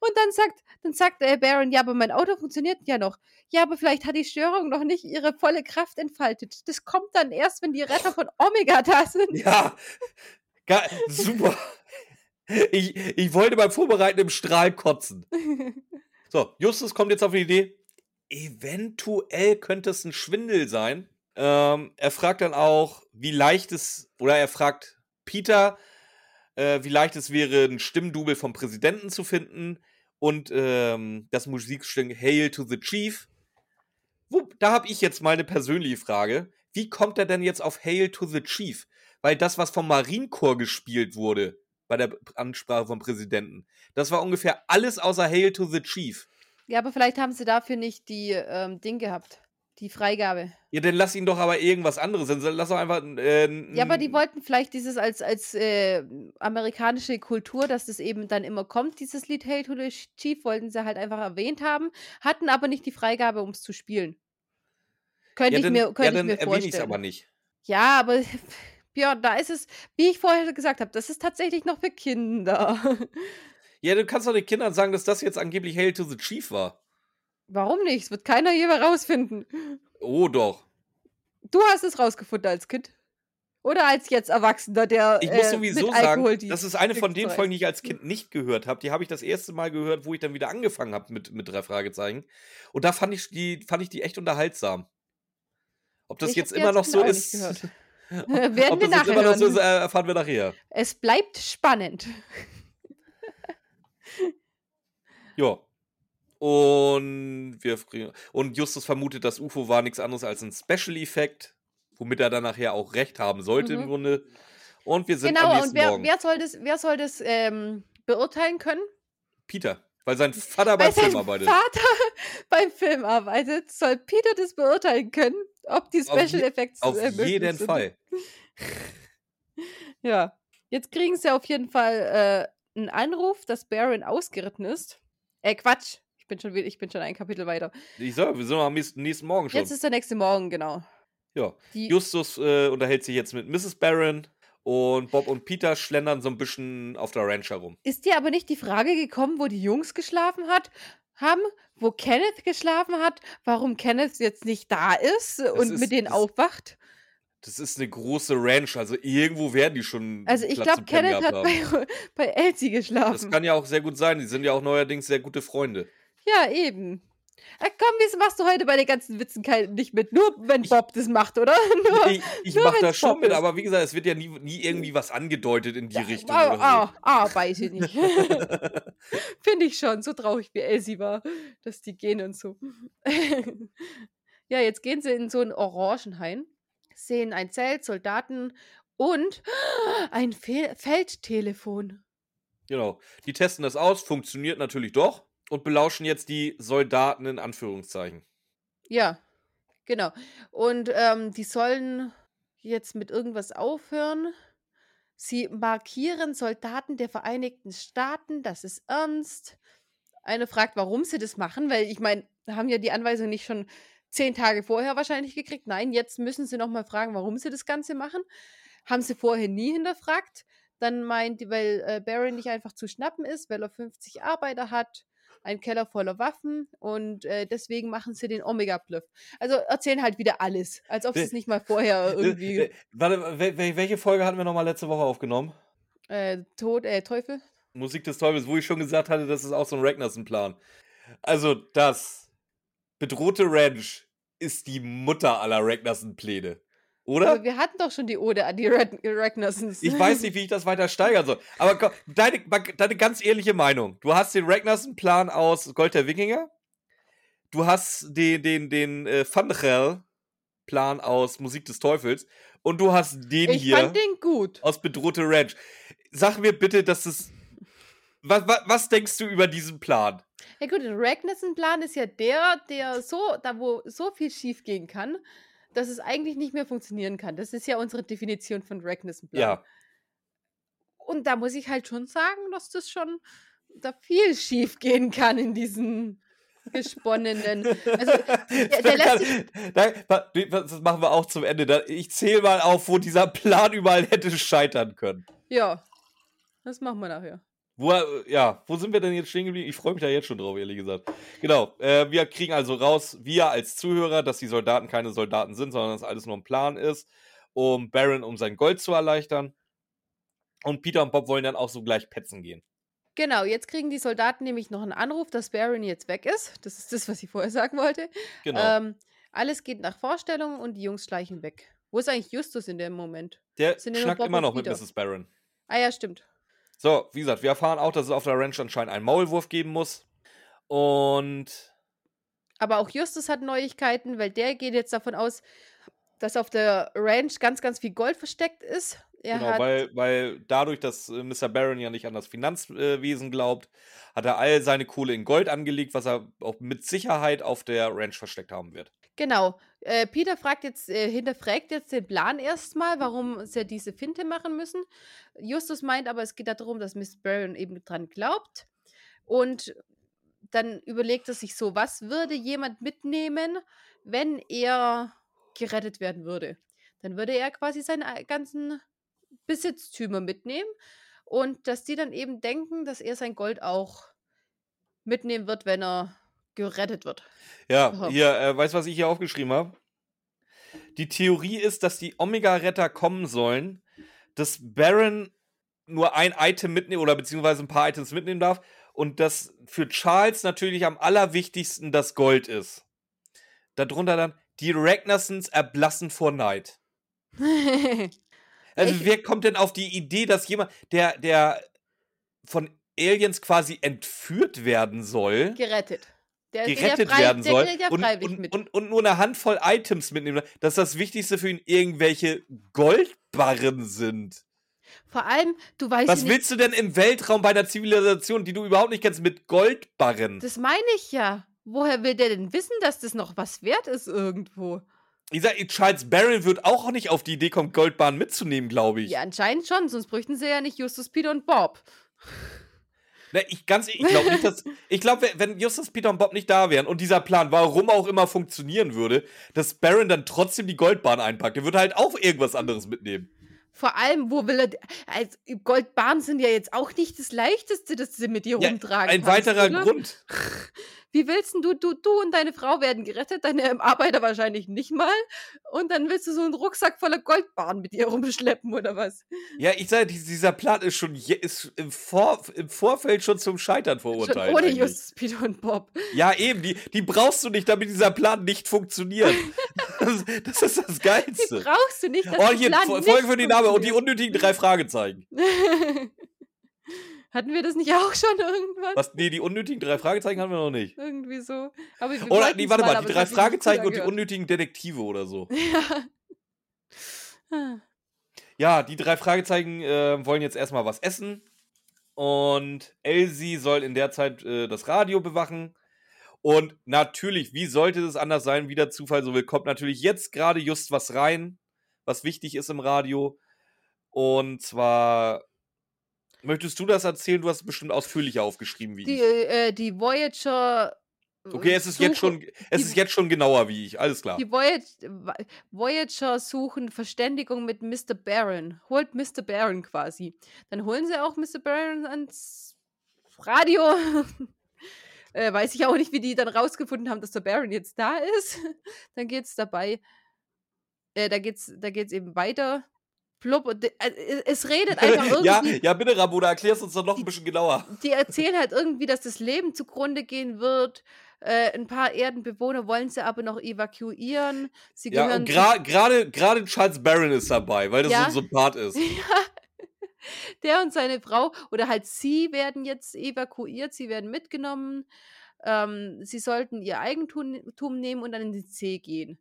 Und dann sagt, dann sagt äh, Baron, ja, aber mein Auto funktioniert ja noch. Ja, aber vielleicht hat die Störung noch nicht ihre volle Kraft entfaltet. Das kommt dann erst, wenn die Retter von Omega da sind. Ja, super. Ich, ich wollte beim Vorbereiten im Strahl kotzen. So, Justus kommt jetzt auf die Idee, eventuell könnte es ein Schwindel sein. Ähm, er fragt dann auch, wie leicht es, oder er fragt Peter, äh, wie leicht es wäre, ein Stimmdubel vom Präsidenten zu finden und ähm, das Musikstück Hail to the Chief. Wo, da habe ich jetzt mal eine persönliche Frage. Wie kommt er denn jetzt auf Hail to the Chief? Weil das, was vom Marinekorps gespielt wurde, bei der Ansprache vom Präsidenten, das war ungefähr alles außer Hail to the Chief. Ja, aber vielleicht haben sie dafür nicht die ähm, Ding gehabt. Die Freigabe. Ja, dann lass ihn doch aber irgendwas anderes. Dann lass doch einfach. Äh, Ja, aber die wollten vielleicht dieses als, als äh, amerikanische Kultur, dass das eben dann immer kommt, dieses Lied Hail to the Chief, wollten sie halt einfach erwähnt haben, hatten aber nicht die Freigabe, um es zu spielen. Könnte ja, ich mir, ja, könnte ich dann mir erwähne ich es vorstellen. aber nicht. Ja, aber Björn, da ist es, wie ich vorher gesagt habe, das ist tatsächlich noch für Kinder. Ja, du kannst doch den Kindern sagen, dass das jetzt angeblich Hail to the Chief war. Warum nicht? Das wird keiner je rausfinden. Oh, doch. Du hast es rausgefunden als Kind. Oder als jetzt Erwachsener, der Ich muss äh, sowieso Alkohol sagen, das ist eine von den Folgen, die ich als Kind nicht gehört habe. Die habe ich das erste Mal gehört, wo ich dann wieder angefangen habe mit, mit drei Fragezeichen. Und da fand ich die, fand ich die echt unterhaltsam. Ob das Ich jetzt immer noch so ist, ob Werden wir das nachher immer noch so ist, äh, erfahren wir nachher. Es bleibt spannend. Ja. Und wir und Justus vermutet, das UFO war nichts anderes als ein Special Effekt, womit er dann nachher auch recht haben sollte im Mhm. Grunde. Und wir sind am Genau, nächsten und wer, Morgen. wer soll das, wer soll das ähm, beurteilen können? Peter, weil sein Vater Weil beim sein Film arbeitet. Vater beim Film arbeitet, soll Peter das beurteilen können, ob die Auf Special je- Effects Auf äh, möglich jeden sind. Fall. Ja. Jetzt kriegen sie auf jeden Fall äh, einen Anruf, dass Baron ausgeritten ist. Äh, Quatsch. Ich bin schon, ich bin schon ein Kapitel weiter. Ich sag, wir sind am nächsten, Morgen schon. Jetzt ist der nächste Morgen, genau. ja. Die, Justus äh, unterhält sich jetzt mit Mrs. Barron und Bob und Peter schlendern so ein bisschen auf der Ranch herum. Ist dir aber nicht die Frage gekommen, wo die Jungs geschlafen hat, haben, wo Kenneth geschlafen hat, warum Kenneth jetzt nicht da ist und ist- mit denen das- aufwacht? Das ist eine große Ranch, also irgendwo werden die schon Also ich glaube, Kenneth hat bei, bei Elsie Das geschlafen. kann ja auch sehr gut sein. Die sind ja auch neuerdings sehr gute Freunde. Ja, eben. Äh, komm, wieso machst du heute bei den ganzen Witzen nicht mit? Nur wenn Bob das macht, oder? Nur, Ich, ich mache da wenn's schon Bob mit, ist. aber wie gesagt, es wird ja nie, nie irgendwie was angedeutet in die Richtung. Ah, oder so. weiß ich nicht. Finde ich schon, so traurig wie Elsie war, dass die gehen und so. ja, jetzt gehen sie in so ein Orangenhain, sehen ein Zelt, Soldaten und ein Fe Feldtelefon. Genau. Die testen das aus, funktioniert natürlich doch und belauschen jetzt die Soldaten in Anführungszeichen. Ja, genau. Und ähm, die sollen jetzt mit irgendwas aufhören. Sie markieren Soldaten der Vereinigten Staaten, das ist ernst. Eine fragt, warum sie das machen, weil ich meine, haben ja die Anweisung nicht schon zehn Tage vorher wahrscheinlich gekriegt. Nein, jetzt müssen sie nochmal fragen, warum sie das Ganze machen. Haben sie vorher nie hinterfragt. Dann meint, weil äh, Baron nicht einfach zu schnappen ist, weil er 50 Arbeiter hat, einen Keller voller Waffen und äh, deswegen machen sie den Omega-Bluff. Also erzählen halt wieder alles, als ob sie es nicht mal vorher irgendwie Äh, Warte, wel- wel- welche Folge hatten wir nochmal letzte Woche aufgenommen? äh, Tod, äh, Teufel. Musik des Teufels, wo ich schon gesagt hatte, das ist auch so ein Ragnarsson-Plan. Also, das bedrohte Ranch ist die Mutter aller Ragnarsson-Pläne. Oder? Aber wir hatten doch schon die Ode an die Rag Ragnarsons. Ich weiß nicht, wie ich das weiter steigern soll. Aber komm, deine, deine ganz ehrliche Meinung. Du hast den Ragnarsson-Plan aus Gold der Wikinger. Du hast den, den, den äh, Fandrel-Plan aus Musik des Teufels. Und du hast den Ich hier fand den gut. aus Bedrohte Ranch. Sag mir bitte, dass es. Was, was, was denkst du über diesen Plan? Ja gut, der Ragnarsson-Plan ist ja der, der so, da wo so viel schief gehen kann, dass es eigentlich nicht mehr funktionieren kann. Das ist ja unsere Definition von Ragnarsson-Plan. Ja. Und da muss ich halt schon sagen, dass das schon da viel schief gehen kann in diesen gesponnenen. Also, der, der lässt sich, da- Das machen wir auch zum Ende. Ich zähle mal auf, wo dieser Plan überall hätte scheitern können. ja, das machen wir nachher. Wo, er- ja, wo sind wir denn jetzt stehen geblieben? Ich freue mich da jetzt schon drauf, ehrlich gesagt. Genau, äh, wir kriegen also raus, wir als Zuhörer, dass die Soldaten keine Soldaten sind, sondern dass alles nur ein Plan ist, um Baron um sein Gold zu erleichtern. Und Peter und Bob wollen dann auch so gleich petzen gehen. Genau, jetzt kriegen die Soldaten nämlich noch einen Anruf, dass Baron jetzt weg ist. Das ist das, was ich vorher sagen wollte. Genau. Ähm, alles geht nach Vorstellung und die Jungs schleichen weg. Wo ist eigentlich Justus in dem Moment? Der schnackt immer noch mit. Mrs. Baron. Ah ja, stimmt. So, wie gesagt, wir erfahren auch, dass es auf der Ranch anscheinend einen Maulwurf geben muss. Und Aber auch Justus hat Neuigkeiten, weil der geht jetzt davon aus, dass auf der Ranch ganz, ganz viel Gold versteckt ist. Er genau, weil, weil dadurch, dass äh, Mr. Baron ja nicht an das Finanzwesen glaubt, hat er all seine Kohle in Gold angelegt, was er auch mit Sicherheit auf der Ranch versteckt haben wird. Genau. Äh, Peter fragt jetzt, äh, hinterfragt jetzt den Plan erstmal, warum sie diese Finte machen müssen. Justus meint aber, es geht darum, dass Miss Barron eben dran glaubt. Und dann überlegt er sich so, was würde jemand mitnehmen, wenn er gerettet werden würde? Dann würde er quasi seine ganzen Besitztümer mitnehmen und dass die dann eben denken, dass er sein Gold auch mitnehmen wird, wenn er gerettet wird. Ja, hier, äh, weißt du, was ich hier aufgeschrieben habe? Die Theorie ist, dass die Omega-Retter kommen sollen, dass Baron nur ein Item mitnehmen oder beziehungsweise ein paar Items mitnehmen darf und dass für Charles natürlich am allerwichtigsten das Gold ist. Darunter dann, die Ragnarsons erblassen vor Neid. Also Ich- wer kommt denn auf die Idee, dass jemand, der, der von Aliens quasi entführt werden soll, gerettet. Der gerettet ja frei, werden soll ja und, und, und, und nur eine Handvoll Items mitnehmen, dass das Wichtigste für ihn irgendwelche Goldbarren sind. Vor allem, du weißt Was willst du denn im Weltraum bei einer Zivilisation, die du überhaupt nicht kennst, mit Goldbarren? das meine ich ja. Woher will der denn wissen, dass das noch was wert ist irgendwo? Ich sag, Charles Barron wird auch nicht auf die Idee kommen, Goldbarren mitzunehmen, glaube ich. Ja, anscheinend schon, sonst bräuchten sie ja nicht Justus, Peter und Bob. Ne, ich ganz, ich glaube nicht, dass. Ich glaube, wenn Justus, Peter und Bob nicht da wären und dieser Plan, warum auch immer, funktionieren würde, dass Baron dann trotzdem die Goldbahn einpackt. Der würde halt auch irgendwas anderes mitnehmen. Vor allem, wo will er. Also, Goldbahnen sind ja jetzt auch nicht das Leichteste, das du mit dir Ja, rumtragen ein kannst, weiterer oder? Grund. Wie willst denn du, du, du und deine Frau werden gerettet, deine ähm, Arbeiter wahrscheinlich nicht mal. Und dann willst du so einen Rucksack voller Goldbahnen mit dir rumschleppen, oder was? Ja, ich sage, dieser Plan ist schon je, ist im, Vor, im Vorfeld schon zum Scheitern Schon verurteilt. ohne eigentlich. Justus, Peter und Bob. Ja, eben, die, die brauchst du nicht, damit dieser Plan nicht funktioniert. das, das ist das Die Geilste. brauchst du nicht, dass Oh, hier, Plan Folge für die Namen und die unnötigen drei Fragezeichen. Hatten wir das nicht auch schon irgendwann? Was? Nee, die unnötigen drei Fragezeichen haben wir noch nicht. Irgendwie so. Aber Oder, nee, warte mal, die drei Fragezeichen und die unnötigen Detektive oder so. Ja. Ja, die drei Fragezeichen äh, wollen jetzt erstmal was essen. Und Elsie soll in der Zeit äh, das Radio bewachen. Und natürlich, wie sollte es anders sein, wie der Zufall so will, kommt natürlich jetzt gerade just was rein, was wichtig ist im Radio. Und zwar, möchtest du das erzählen? Du hast es bestimmt ausführlicher aufgeschrieben wie Die, ich. äh, die Voyager. Okay, es ist jetzt suchen- schon, es die- ist jetzt schon genauer wie ich. Alles klar. Die Voyager, Voyager suchen Verständigung mit Mr. Baron. Holt Mr. Baron quasi. Dann holen sie auch Mr. Baron ans Radio. äh, weiß ich auch nicht, wie die dann rausgefunden haben, dass der Baron jetzt da ist. dann geht's dabei. Äh, da geht's, da geht's eben weiter. Und, de- äh, es redet einfach irgendwie. ja, ja, bitte, Ramona, erklär's uns doch noch ein bisschen genauer. die erzählen halt irgendwie, dass das Leben zugrunde gehen wird. Äh, ein paar Erdenbewohner wollen sie aber noch evakuieren. Sie Ja, gehören und gra- gerade gerade Charles Barron ist dabei, weil das Ja. so ein Sympath ist. der und seine Frau oder halt sie werden jetzt evakuiert, sie werden mitgenommen. Ähm, sie sollten ihr Eigentum nehmen und dann in den See gehen.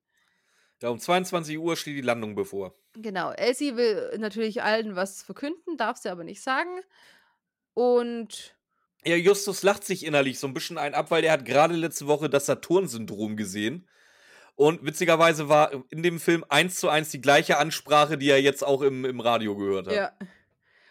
Ja, um 22 Uhr steht die Landung bevor. Genau. Elsie will natürlich allen was verkünden, darf sie aber nicht sagen. Und Ja, Justus lacht sich innerlich so ein bisschen ein ab, weil der hat gerade letzte Woche das Saturn-Syndrom gesehen. Und witzigerweise war in dem Film eins zu eins die gleiche Ansprache, die er jetzt auch im, im Radio gehört hat. Ja.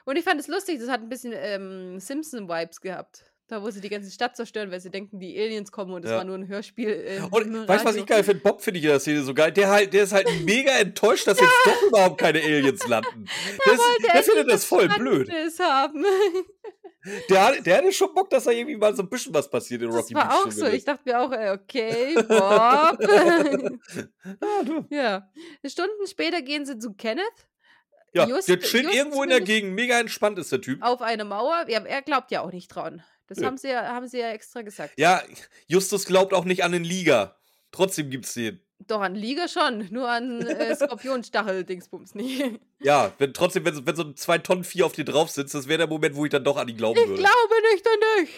Und ich fand es lustig, das hat ein bisschen ähm, Simpson-Vibes gehabt. Da, wo sie die ganze Stadt zerstören, weil sie denken, die Aliens kommen und es Ja. war nur ein Hörspiel. Äh, Und weißt du, was ich geil finde? Bob finde ich in der Szene so geil. Der, halt, der ist halt mega enttäuscht, dass jetzt doch überhaupt keine Aliens landen. Der, wollte der echt findet das voll blöd. Haben. Der, der hatte schon Bock, dass da irgendwie mal so ein bisschen was passiert in Das Rocky war Beach. auch so. Ich dachte mir auch, okay, Bob. Ah, du. ja. Stunden später gehen sie zu Kenneth Ja, Just- der chillt irgendwo in der Gegend. Mega entspannt ist der Typ. auf eine Mauer. Ja, er glaubt ja auch nicht dran. Das Nö. haben sie, ja, haben sie ja extra gesagt. Ja, Justus glaubt auch nicht an den Liga. Trotzdem gibt's den. Doch an Liga schon, nur an äh, Skorpionstachel-Dingsbums nicht. Ja, wenn, trotzdem, wenn, so- wenn so ein 2 Tonnen Vieh auf dir drauf sitzt, das wäre der Moment, wo ich dann doch an ihn glauben Ich würde. glaube nicht an dich.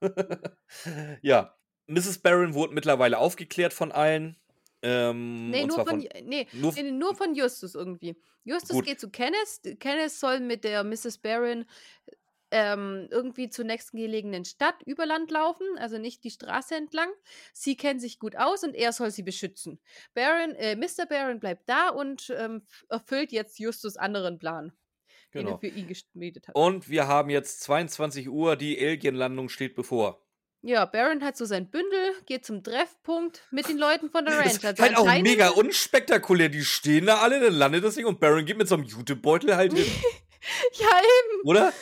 Ja, Mrs. Barron wurde mittlerweile aufgeklärt von allen. Ähm, Nee, und nur zwar von, nee, nur, nee, nur von Justus irgendwie. Justus Gut. geht zu Kenneth. Kenneth soll mit der Mrs. Barron ähm, irgendwie zur nächsten gelegenen Stadt über Land laufen, also nicht die Straße entlang. Sie kennen sich gut aus und er soll sie beschützen. Baron, äh, Mr. Barron bleibt da und ähm, erfüllt jetzt Justus anderen Plan, den genau. er für ihn geschmiedet hat. Und wir haben jetzt 22 Uhr, die Alien-Landung steht bevor. Ja, Baron hat so sein Bündel, geht zum Treffpunkt mit den Leuten von der Ranch. Ist Also halt auch mega unspektakulär. Die stehen da alle, dann landet das Ding und Baron geht mit so einem Jutebeutel halt hin. Ja, eben. Oder?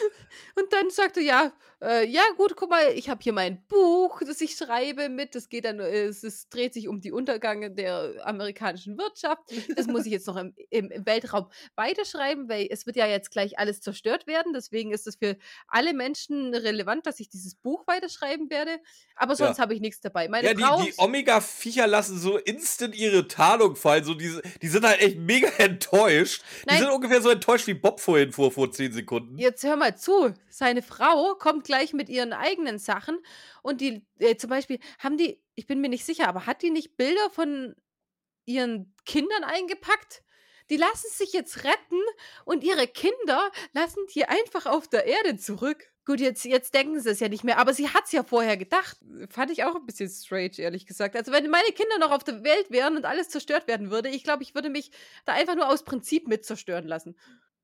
Und dann sagte ja, äh, ja gut, guck mal, ich habe hier mein Buch, das ich schreibe mit. Das geht dann, äh, es, es dreht sich um die Untergänge der amerikanischen Wirtschaft. Das muss ich jetzt noch im, im, im Weltraum weiterschreiben, weil es wird ja jetzt gleich alles zerstört werden. Deswegen ist es für alle Menschen relevant, dass ich dieses Buch weiterschreiben werde. Aber sonst habe ich nichts dabei. Meine Ja, die, die Omega-Viecher lassen so instant ihre Tarnung fallen. So diese, die sind halt echt mega enttäuscht. Die Nein. sind ungefähr so enttäuscht wie Bob vorhin vor, vor 10 Sekunden. Jetzt hör mal zu. Seine Frau kommt gleich mit ihren eigenen Sachen und die, äh, zum Beispiel, haben die, ich bin mir nicht sicher, aber hat die nicht Bilder von ihren Kindern eingepackt? Die lassen sich jetzt retten und ihre Kinder lassen die einfach auf der Erde zurück. Gut, jetzt, jetzt denken sie es ja nicht mehr, aber sie hat es ja vorher gedacht. Fand ich auch ein bisschen strange, ehrlich gesagt. Also, wenn meine Kinder noch auf der Welt wären und alles zerstört werden würde, ich glaube, ich würde mich da einfach nur aus Prinzip mit zerstören lassen.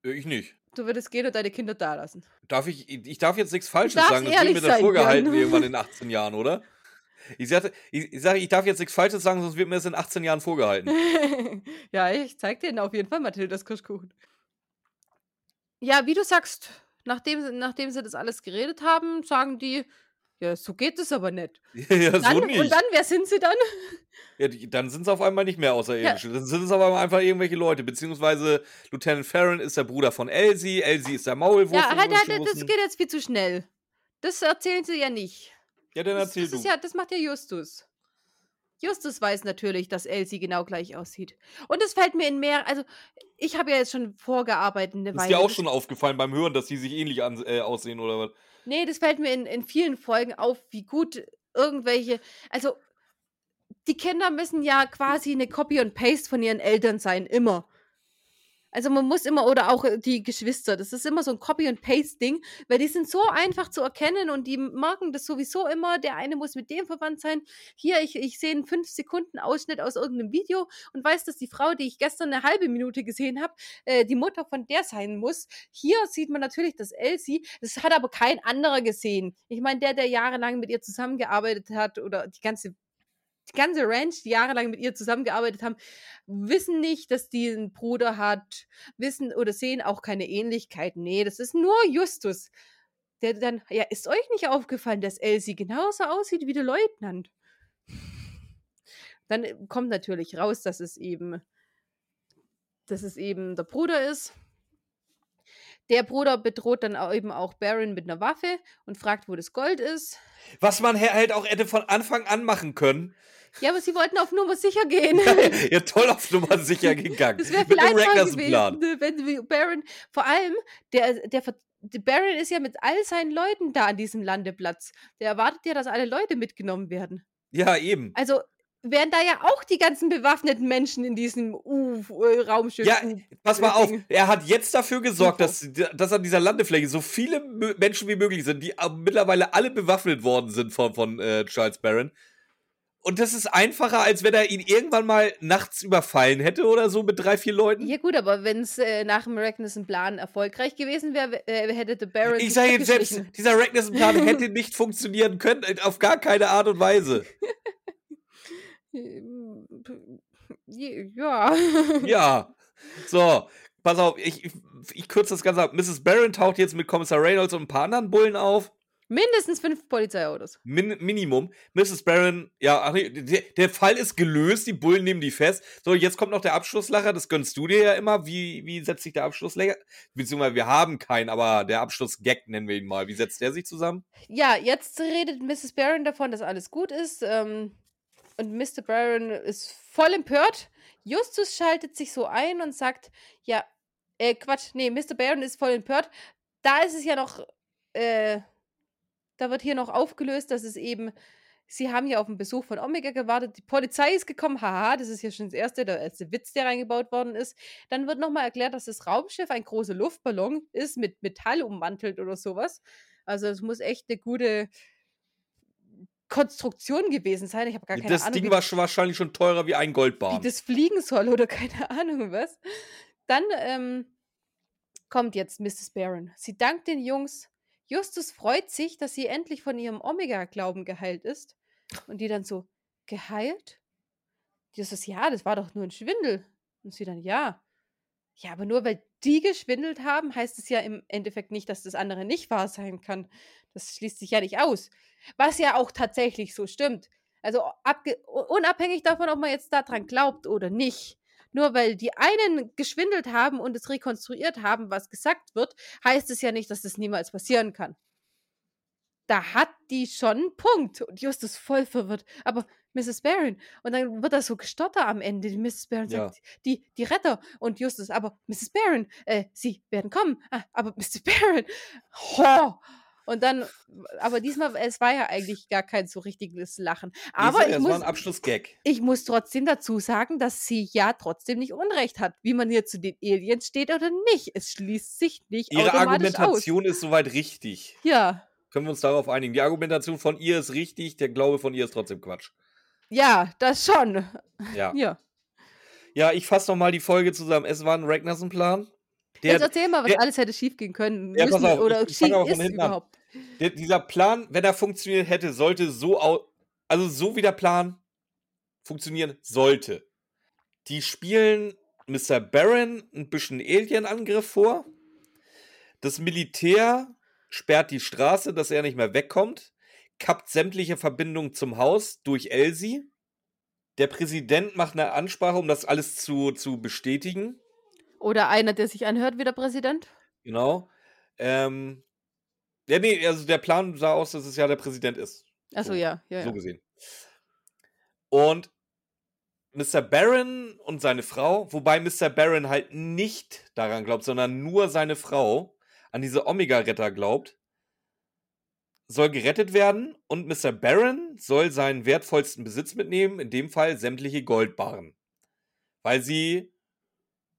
Äh, Ich nicht. Du würdest gehen und deine Kinder da lassen. Darf ich, ich darf jetzt nichts Falsches sagen, das wird mir dann sein, vorgehalten Jan. irgendwann in 18 Jahren, oder? Ich sage, ich, sag, ich darf jetzt nichts Falsches sagen, sonst wird mir das in 18 Jahren vorgehalten. ja, ich zeig dir auf jeden Fall Mathildas Kirschkuchen. Ja, wie du sagst, nachdem, nachdem sie das alles geredet haben, sagen die, ja, so geht es aber nicht. ja, Dann, so nicht. und dann, wer sind sie dann? ja, die, dann sind es auf einmal nicht mehr Außerirdische. Dann sind es auf einmal einfach irgendwelche Leute. Beziehungsweise Lieutenant Farron ist der Bruder von Elsie. Elsie ist der Maulwurf. ja, halt, Wunsch halt, das geht jetzt viel zu schnell. Das erzählen sie ja nicht. Ja, dann Das, erzähl das, du. ist ja, das macht ja Justus. Justus weiß natürlich, dass Elsie genau gleich aussieht. Und es fällt mir in mehr, also ich habe ja jetzt schon vorgearbeitet eine ist Weile. dir auch Das- schon aufgefallen beim Hören, dass die sich ähnlich an, äh, aussehen oder was? Nee, das fällt mir in, in vielen Folgen auf, wie gut irgendwelche. Also, die Kinder müssen ja quasi eine Copy und Paste von ihren Eltern sein, immer. Also man muss immer, oder auch äh, die Geschwister, das ist immer so ein Copy und Paste-Ding, weil die sind so einfach zu erkennen und die merken das sowieso immer, der eine muss mit dem verwandt sein. Hier, ich, ich sehe einen 5 Sekunden Ausschnitt aus irgendeinem Video und weiß, dass die Frau, die ich gestern eine halbe Minute gesehen habe, äh, die Mutter von der sein muss. Hier sieht man natürlich das Elsie, das hat aber kein anderer gesehen. Ich meine, der, der jahrelang mit ihr zusammengearbeitet hat oder die ganze die ganze Ranch, die jahrelang mit ihr zusammengearbeitet haben, wissen nicht, dass die einen Bruder hat, wissen oder sehen auch keine Ähnlichkeit. Nee, das ist nur Justus. Der dann, ja, ist euch nicht aufgefallen, dass Elsie genauso aussieht wie der Leutnant? Dann äh, kommt natürlich raus, dass es eben, dass es eben der Bruder ist. Der Bruder bedroht dann eben auch Baron mit einer Waffe und fragt, wo das Gold ist. Was man halt auch hätte von Anfang an machen können. Ja, aber sie wollten auf Nummer sicher gehen. ja, toll auf Nummer sicher gegangen. Das wäre Mit viel dem einfacher Rackerson-Plan. gewesen, ne, wenn Baron, vor allem, der, der Baron ist ja mit all seinen Leuten da an diesem Landeplatz. Der erwartet ja, dass alle Leute mitgenommen werden. Ja, eben. Also, wären da ja auch die ganzen bewaffneten Menschen in diesem U-Raumschiff. Ja, pass mal auf, er hat jetzt dafür gesorgt, dass, dass an dieser Landefläche so viele Menschen wie möglich sind, die mittlerweile alle bewaffnet worden sind von, von äh, Charles Barron. Und das ist einfacher, als wenn er ihn irgendwann mal nachts überfallen hätte oder so mit drei, vier Leuten. Ja, gut, aber wenn es äh, nach dem Ragnarsson-Plan erfolgreich gewesen wäre, äh, hätte The Baron. Ich sage jetzt selbst, dieser Ragnarsson-Plan hätte nicht funktionieren können, auf gar keine Art und Weise. Ja. Ja. So, pass auf, ich, ich, ich kürze das Ganze ab. Mrs. Barron taucht jetzt mit Kommissar Reynolds und ein paar anderen Bullen auf. Mindestens fünf Polizeiautos. Min Minimum. Mrs. Barron, ja, ach, der, der, Fall ist gelöst, die Bullen nehmen die fest. So, jetzt kommt noch der Abschlusslacher, das gönnst du dir ja immer. Wie, wie setzt sich der Abschlusslacher? Beziehungsweise wir haben keinen, aber der Abschlussgag nennen wir ihn mal. Wie setzt der sich zusammen? Ja, jetzt redet Mrs. Barron davon, dass alles gut ist. Ähm, und Mr. Barron ist voll empört. Justus schaltet sich so ein und sagt, ja, äh, Quatsch, nee, Mr. Barron ist voll empört. Da ist es ja noch, äh, da wird hier noch aufgelöst, dass es eben, sie haben ja auf den Besuch von Omega gewartet, die Polizei ist gekommen, haha, das ist ja schon das erste, der erste Witz, der reingebaut worden ist. Dann wird nochmal erklärt, dass das Raumschiff ein großer Luftballon ist, mit Metall ummantelt oder sowas. Also es muss echt eine gute Konstruktion gewesen sein. Ich habe gar keine das Ahnung. Das Ding war schon wahrscheinlich schon teurer wie ein Goldbarren. Wie das fliegen soll oder keine Ahnung was. Dann ähm, kommt jetzt Mrs. Barron. Sie dankt den Jungs Justus freut sich, dass sie endlich von ihrem Omega-Glauben geheilt ist. Und die dann so, geheilt? Justus, ja, das war doch nur ein Schwindel. Und sie dann, ja. Ja, aber nur weil die geschwindelt haben, heißt es ja im Endeffekt nicht, dass das andere nicht wahr sein kann. Das schließt sich ja nicht aus. Was ja auch tatsächlich so stimmt. Also unabhängig davon, ob man jetzt daran glaubt oder nicht. Nur weil die einen geschwindelt haben und es rekonstruiert haben, was gesagt wird, heißt es ja nicht, dass das niemals passieren kann. Da hat die schon einen Punkt. Und Justus voll verwirrt. Aber Mrs. Barron. Und dann wird das so gestotter am Ende. Die Mrs. Barron ja. sagt, die, die Retter. Und Justus, aber Mrs. Barron, äh, sie werden kommen. Ah, aber Mrs. Barron. Ho! Und dann, aber diesmal, es war ja eigentlich gar kein so richtiges Lachen. Aber ich muss, war ein Abschlussgag. Ich muss trotzdem dazu sagen, dass sie ja trotzdem nicht Unrecht hat, wie man hier zu den Aliens steht oder nicht. Es schließt sich nicht Ihre Argumentation aus. ist soweit richtig. Ja. Können wir uns darauf einigen? Die Argumentation von ihr ist richtig, der Glaube von ihr ist trotzdem Quatsch. Ja, das schon. Ja. Ja, ja ich fasse nochmal die Folge zusammen. Es war ein Ragnarsson-Plan. Jetzt erzähl mal, was der, alles hätte schief können müssen ja, auf, oder schief ist überhaupt. Der, dieser Plan, wenn er funktioniert hätte, sollte so also so wie der Plan funktionieren sollte. Die spielen Mr. Baron ein bisschen Alien-Angriff vor. Das Militär sperrt die Straße, dass er nicht mehr wegkommt, kappt sämtliche Verbindungen zum Haus durch Elsie. Der Präsident macht eine Ansprache, um das alles zu, zu bestätigen. Oder einer, der sich anhört wie der Präsident. Genau. Ähm, ja, nee, also der Plan sah aus, dass es ja der Präsident ist. Achso, so, ja, ja. So gesehen. Und Mr. Barron und seine Frau, wobei Mr. Barron halt nicht daran glaubt, sondern nur seine Frau an diese Omega-Retter glaubt, soll gerettet werden und Mr. Barron soll seinen wertvollsten Besitz mitnehmen, in dem Fall sämtliche Goldbarren. Weil sie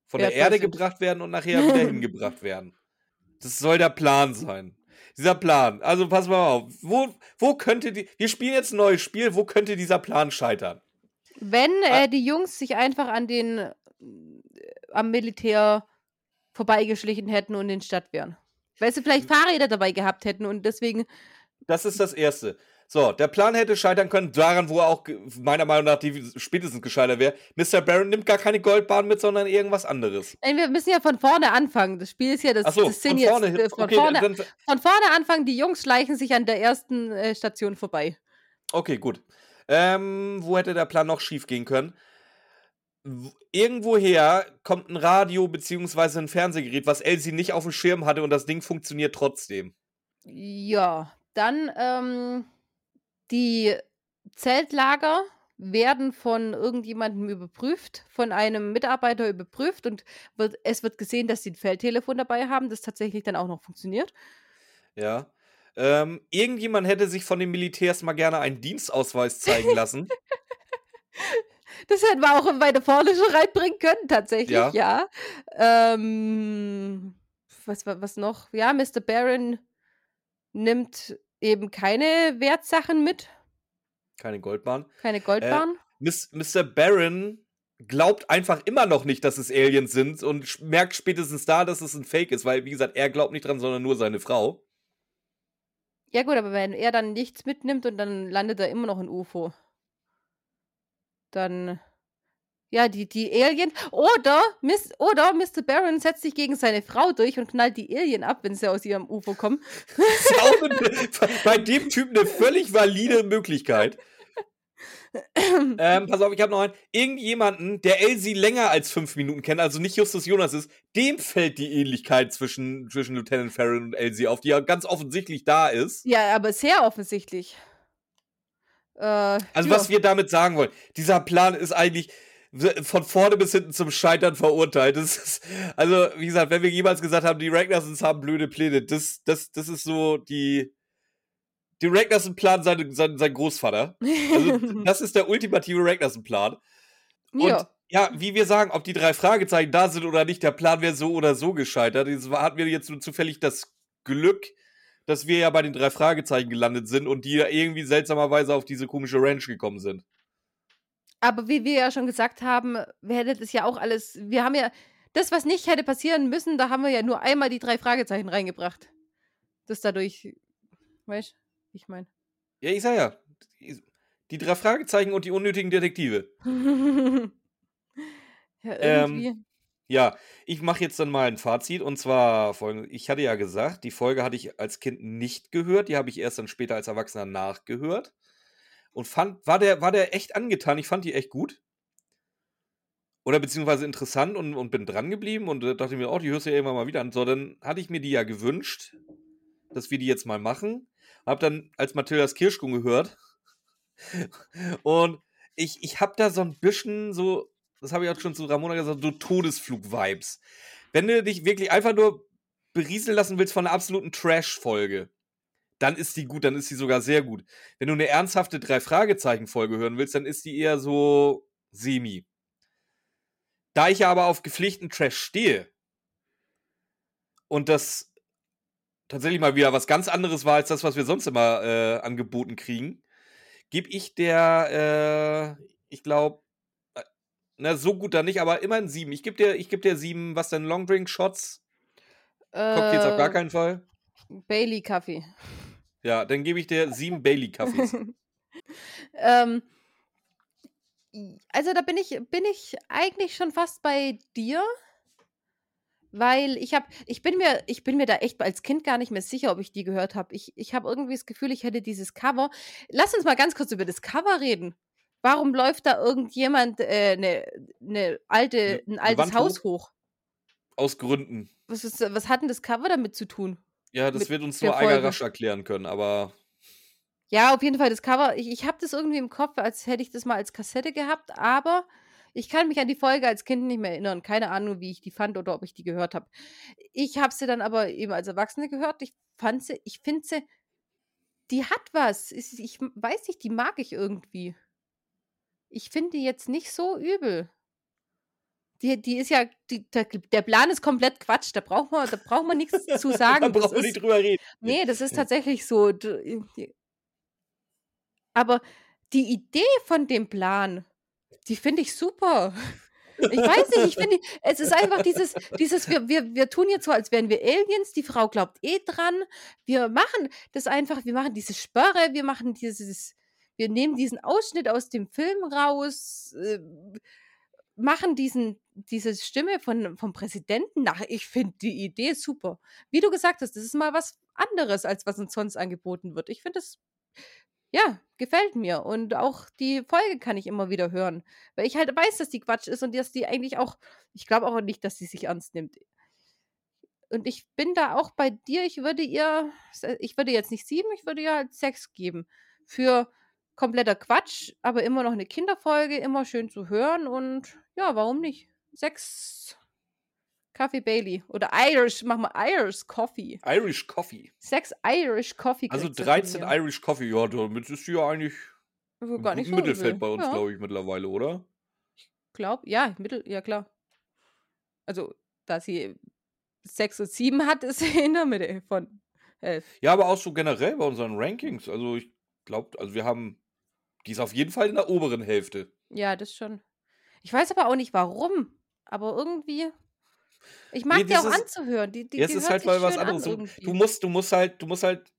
von der Erde gebracht werden und nachher wieder hingebracht werden. Das soll der Plan sein. Dieser Plan. Also pass mal auf. Wo, wo könnte die. Wir spielen jetzt ein neues Spiel. Wo könnte dieser Plan scheitern? Wenn äh, die Jungs sich einfach an den. Äh, am Militär vorbeigeschlichen hätten und in Stadt wären. Weil sie vielleicht Fahrräder dabei gehabt hätten und deswegen. Das ist das Erste. So, der Plan hätte scheitern können, daran, wo er auch meiner Meinung nach die spätestens gescheitert wäre. Mr. Baron nimmt gar keine Goldbahn mit, sondern irgendwas anderes. Nein, wir müssen ja von vorne anfangen. Das Spiel ist ja das, so, das Sinn von vorne, jetzt. Äh, von, okay, vorne, dann, von vorne anfangen, die Jungs schleichen sich an der ersten äh, Station vorbei. Okay, gut. Ähm, wo hätte der Plan noch schief gehen können? Irgendwoher kommt ein Radio bzw. ein Fernsehgerät, was Elsie nicht auf dem Schirm hatte und das Ding funktioniert trotzdem. Ja, dann ähm, die Zeltlager werden von irgendjemandem überprüft, von einem Mitarbeiter überprüft und wird, es wird gesehen, dass sie ein Feldtelefon dabei haben, das tatsächlich dann auch noch funktioniert. Ja. Ähm, irgendjemand hätte sich von den Militärs mal gerne einen Dienstausweis zeigen lassen. Das hätten wir auch weiter vorne schon reinbringen können, tatsächlich, Ja. ja. Ähm, was, wa- was noch? Ja, Mr. Baron nimmt eben keine Wertsachen mit, Keine Goldbahn. keine Goldbahn. Miss, Mr. Baron glaubt einfach immer noch nicht, dass es Aliens sind und merkt spätestens da, dass es ein Fake ist, weil, wie gesagt, er glaubt nicht dran, sondern nur seine Frau. Ja gut, aber wenn er dann nichts mitnimmt und dann landet er immer noch ein UFO, dann ja, die, die Alien oder, Miss, oder Mr. Baron setzt sich gegen seine Frau durch und knallt die Alien ab, wenn sie aus ihrem UFO kommen. Bei dem Typ eine völlig valide Möglichkeit. ähm, pass auf, ich habe noch einen. Irgendjemanden, der Elsie länger als fünf Minuten kennt, also nicht Justus Jonas ist, dem fällt die Ähnlichkeit zwischen, zwischen Lieutenant Farron und Elsie auf, die ja ganz offensichtlich da ist. Ja, aber sehr offensichtlich. Äh, Also, ja. was wir damit sagen wollen, dieser Plan ist eigentlich von vorne bis hinten zum Scheitern verurteilt. Ist, also, wie gesagt, wenn wir jemals gesagt haben, die Ragnarsons haben blöde Pläne, das, das, das ist so die. Die Ragnarsson-Plan sein, sein, sein Großvater. Also, das ist der ultimative Ragnarsson-Plan. Und ja. ja, wie wir sagen, ob die drei Fragezeichen da sind oder nicht, der Plan wäre so oder so gescheitert. Jetzt hatten wir jetzt nur zufällig das Glück, dass wir ja bei den drei Fragezeichen gelandet sind und die ja irgendwie seltsamerweise auf diese komische Ranch gekommen sind. Aber wie wir ja schon gesagt haben, wir hätten das ja auch alles. Wir haben ja das, was nicht hätte passieren müssen, da haben wir ja nur einmal die drei Fragezeichen reingebracht. Das dadurch, weißt ich meine. Ja, ich sag ja, die- drei Fragezeichen und die unnötigen Detektive. ja, Ähm, irgendwie. Ja, ich mache jetzt dann mal ein Fazit und zwar folgendes. Ich hatte ja gesagt, die Folge hatte ich als Kind nicht gehört, die habe ich erst dann später als Erwachsener nachgehört und fand, war der, war der echt angetan, ich fand die echt gut. Oder beziehungsweise interessant und, und bin dran geblieben und äh, dachte mir, oh, die hörst du ja irgendwann mal wieder an. So, dann hatte ich mir die ja gewünscht, dass wir die jetzt mal machen. Hab dann als Mathildas Kirschkuh gehört und ich, ich hab da so ein bisschen so, das habe ich auch schon zu Ramona gesagt, so Todesflug-Vibes. Wenn du dich wirklich einfach nur berieseln lassen willst von einer absoluten Trash-Folge, dann ist die gut, dann ist die sogar sehr gut. Wenn du eine ernsthafte Drei-Fragezeichen-Folge hören willst, dann ist die eher so semi. Da ich ja aber auf gepflichten Trash stehe und das tatsächlich mal wieder was ganz anderes war als das, was wir sonst immer äh, angeboten kriegen, gebe ich der, äh, ich glaube, na, so gut da nicht, aber immerhin sieben. Ich gebe dir, ich geb dir sieben, was denn, Longdrink-Shots? Cocktails auf gar Äh, keinen Fall. Bailey-Kaffee. Ja, dann gebe ich dir sieben Bailey-Kaffees. ähm, also da bin ich, bin ich eigentlich schon fast bei dir. Weil ich habe, ich bin mir, ich bin mir da echt als Kind gar nicht mehr sicher, ob ich die gehört habe. Ich, ich habe irgendwie das Gefühl, ich hätte dieses Cover. Lass uns mal ganz kurz über das Cover reden. Warum läuft da irgendjemand eine äh, ne, ne alte, Ne- ein altes Haus hoch? Aus Gründen. Was, ist, was hat denn das Cover damit zu tun? Ja, das wird uns nur Eiger rasch erklären können, aber Ja, auf jeden Fall das Cover. Ich, ich habe das irgendwie im Kopf, als hätte ich das mal als Kassette gehabt, aber ich kann mich an die Folge als Kind nicht mehr erinnern. Keine Ahnung, wie ich die fand oder ob ich die gehört habe. Ich habe sie dann aber eben als Erwachsene gehört. Ich fand sie, ich finde sie, die hat was. Ich, ich weiß nicht, die mag ich irgendwie. Ich finde die jetzt nicht so übel. Die, die ist ja, die, der, Plan ist komplett Quatsch. Da braucht man, da braucht man nichts zu da sagen. Brauchen wir ist, nicht drüber reden. Nee, das ist tatsächlich so. Aber die Idee von dem Plan, die finde ich super. Ich weiß nicht, ich finde, es ist einfach dieses, dieses wir, wir, wir tun jetzt so, als wären wir Aliens, die Frau glaubt eh dran. Wir machen das einfach, wir machen diese Sperre, wir machen dieses, wir nehmen diesen Ausschnitt aus dem Film raus, äh, machen diesen, diese Stimme von, vom Präsidenten nach. Ich finde die Idee super. Wie du gesagt hast, das ist mal was anderes, als was uns sonst angeboten wird. Ich finde es, ja, gefällt mir. Und auch die Folge kann ich immer wieder hören. Weil ich halt weiß, dass die Quatsch ist und dass die eigentlich auch, ich glaube auch nicht, dass sie sich ernst nimmt. Und ich bin da auch bei dir, ich würde ihr, ich würde jetzt nicht sieben, ich würde ihr halt sechs geben. Für kompletter Quatsch, aber immer noch eine Kinderfolge, immer schön zu hören und ja, warum nicht? Sechs Kaffee Bailey oder Irish, mach mal Irish Coffee. Irish Coffee. Sechs Irish Coffee. Also kriegt sie von 13 mir. Irish Coffee, ja, damit ist ja eigentlich Also Im gar nicht so Mittelfeld bei uns, Ja, glaube ich, mittlerweile, oder? glaub, ja, Mittel, ja klar. Also, da sie 6 und 7 hat, ist sie in der Mitte von 11. Ja, aber auch so generell bei unseren Rankings. Also ich glaube, also wir haben, die ist auf jeden Fall in der oberen Hälfte. Ja, das schon. Ich weiß aber auch nicht warum, aber irgendwie ich mag Nee, die auch ist, anzuhören. Die die es die ist halt mal was schön an anderes. Du, musst, du musst halt, du musst halt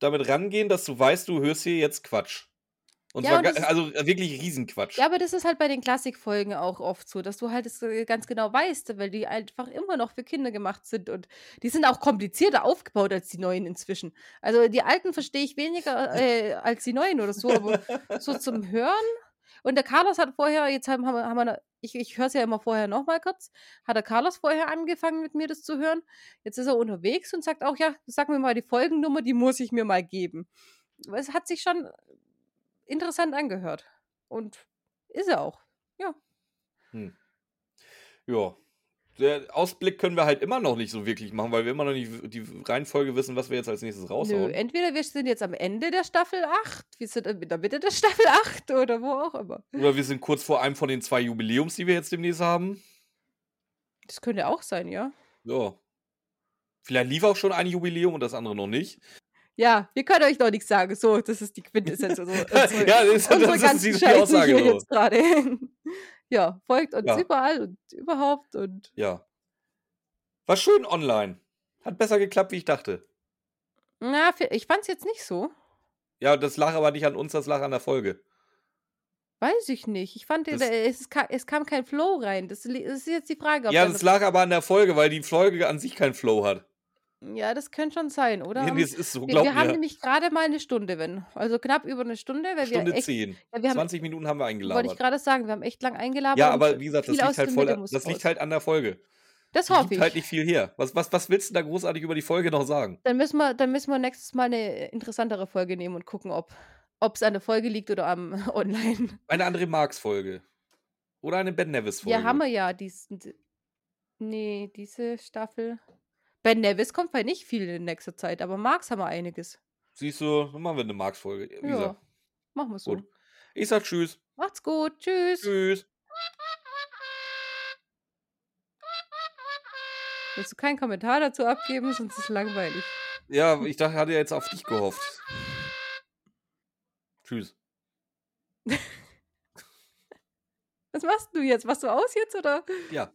damit rangehen, dass du weißt, du hörst hier jetzt Quatsch. Und Ja, zwar, und ist also äh, wirklich Riesenquatsch. ja, aber das ist halt bei den Klassikfolgen auch oft so, dass du halt es, äh, ganz genau weißt, weil die einfach immer noch für Kinder gemacht sind und die sind auch komplizierter aufgebaut als die neuen inzwischen. Also, die alten verstehe ich weniger, äh, als die neuen oder so, aber so zum Hören und der Carlos hat vorher jetzt haben wir haben wir ich ich höre es ja immer vorher noch mal kurz, hat der Carlos vorher angefangen, mit mir das zu hören. Jetzt ist er unterwegs und sagt auch: „Ja, sag mir mal die Folgennummer, die muss ich mir mal geben.“ Es hat sich schon interessant angehört und ist er auch. Ja. Hm. Ja. Der Ausblick können wir halt immer noch nicht so wirklich machen, weil wir immer noch nicht die Reihenfolge wissen, was wir jetzt als nächstes Nö, raushauen. entweder wir sind jetzt am Ende der Staffel 8, wir sind in der Mitte der Staffel 8 oder wo auch immer. Oder wir sind kurz vor einem von den zwei Jubiläums, die wir jetzt demnächst haben. Das könnte auch sein, ja. Ja. Vielleicht lief auch schon ein Jubiläum und das andere noch nicht. Ja, wir können euch noch nichts sagen. So, das ist die Quintessenz unserer unsere ja, das, unsere das ist die, Aussage. hier So. jetzt gerade. Ja, folgt uns Ja, überall und überhaupt und ja. War schön online. Hat besser geklappt, wie ich dachte. na, ich fand's jetzt nicht so. Ja, das lag aber nicht an uns, das lag an der Folge. Weiß ich nicht. Ich fand, Das, es ka es kam kein Flow rein. Das das ist jetzt die Frage, ob ja, das lag aber an der Folge, weil die Folge an sich keinen Flow hat. Ja, das könnte schon sein, oder? Nee, das ist so, wir glaub wir haben mir. nämlich gerade mal 'ne Stunde, wenn also knapp über 1 Stunde, weil wir Stunde echt 10. ja, wir haben 20 Minuten haben wir wollte ich grade sagen, wir haben echt lang Ja, eingelabert und aber wie gesagt, das liegt halt voll, Mitte a- muss das liegt halt an der Folge. Das hoffe halt ich. nicht viel her. Was, was, was willst du da großartig über die Folge noch sagen? Dann müssen wir dann müssen wir nächstes Mal 'ne interessantere Folge nehmen und gucken, ob ob's an der Folge liegt oder am Online. Eine andere Marx-Folge. Oder eine Ben Ja, haben Nevis-Folge. wir ja diesen d ne, diese Staffel Ben Nevis kommt bei nicht viel in nächster Zeit, aber Marx haben wir einiges. Siehst du, dann machen wir eine Marx-Folge. Wie Ja, gesagt, machen wir gut. so. Ich sag Tschüss. Macht's gut. Tschüss. Tschüss. Willst du keinen Kommentar dazu abgeben, sonst ist es langweilig. Ja, ich dachte, hatte jetzt auf dich gehofft. Tschüss. Was machst du jetzt? Machst du aus jetzt oder? Ja.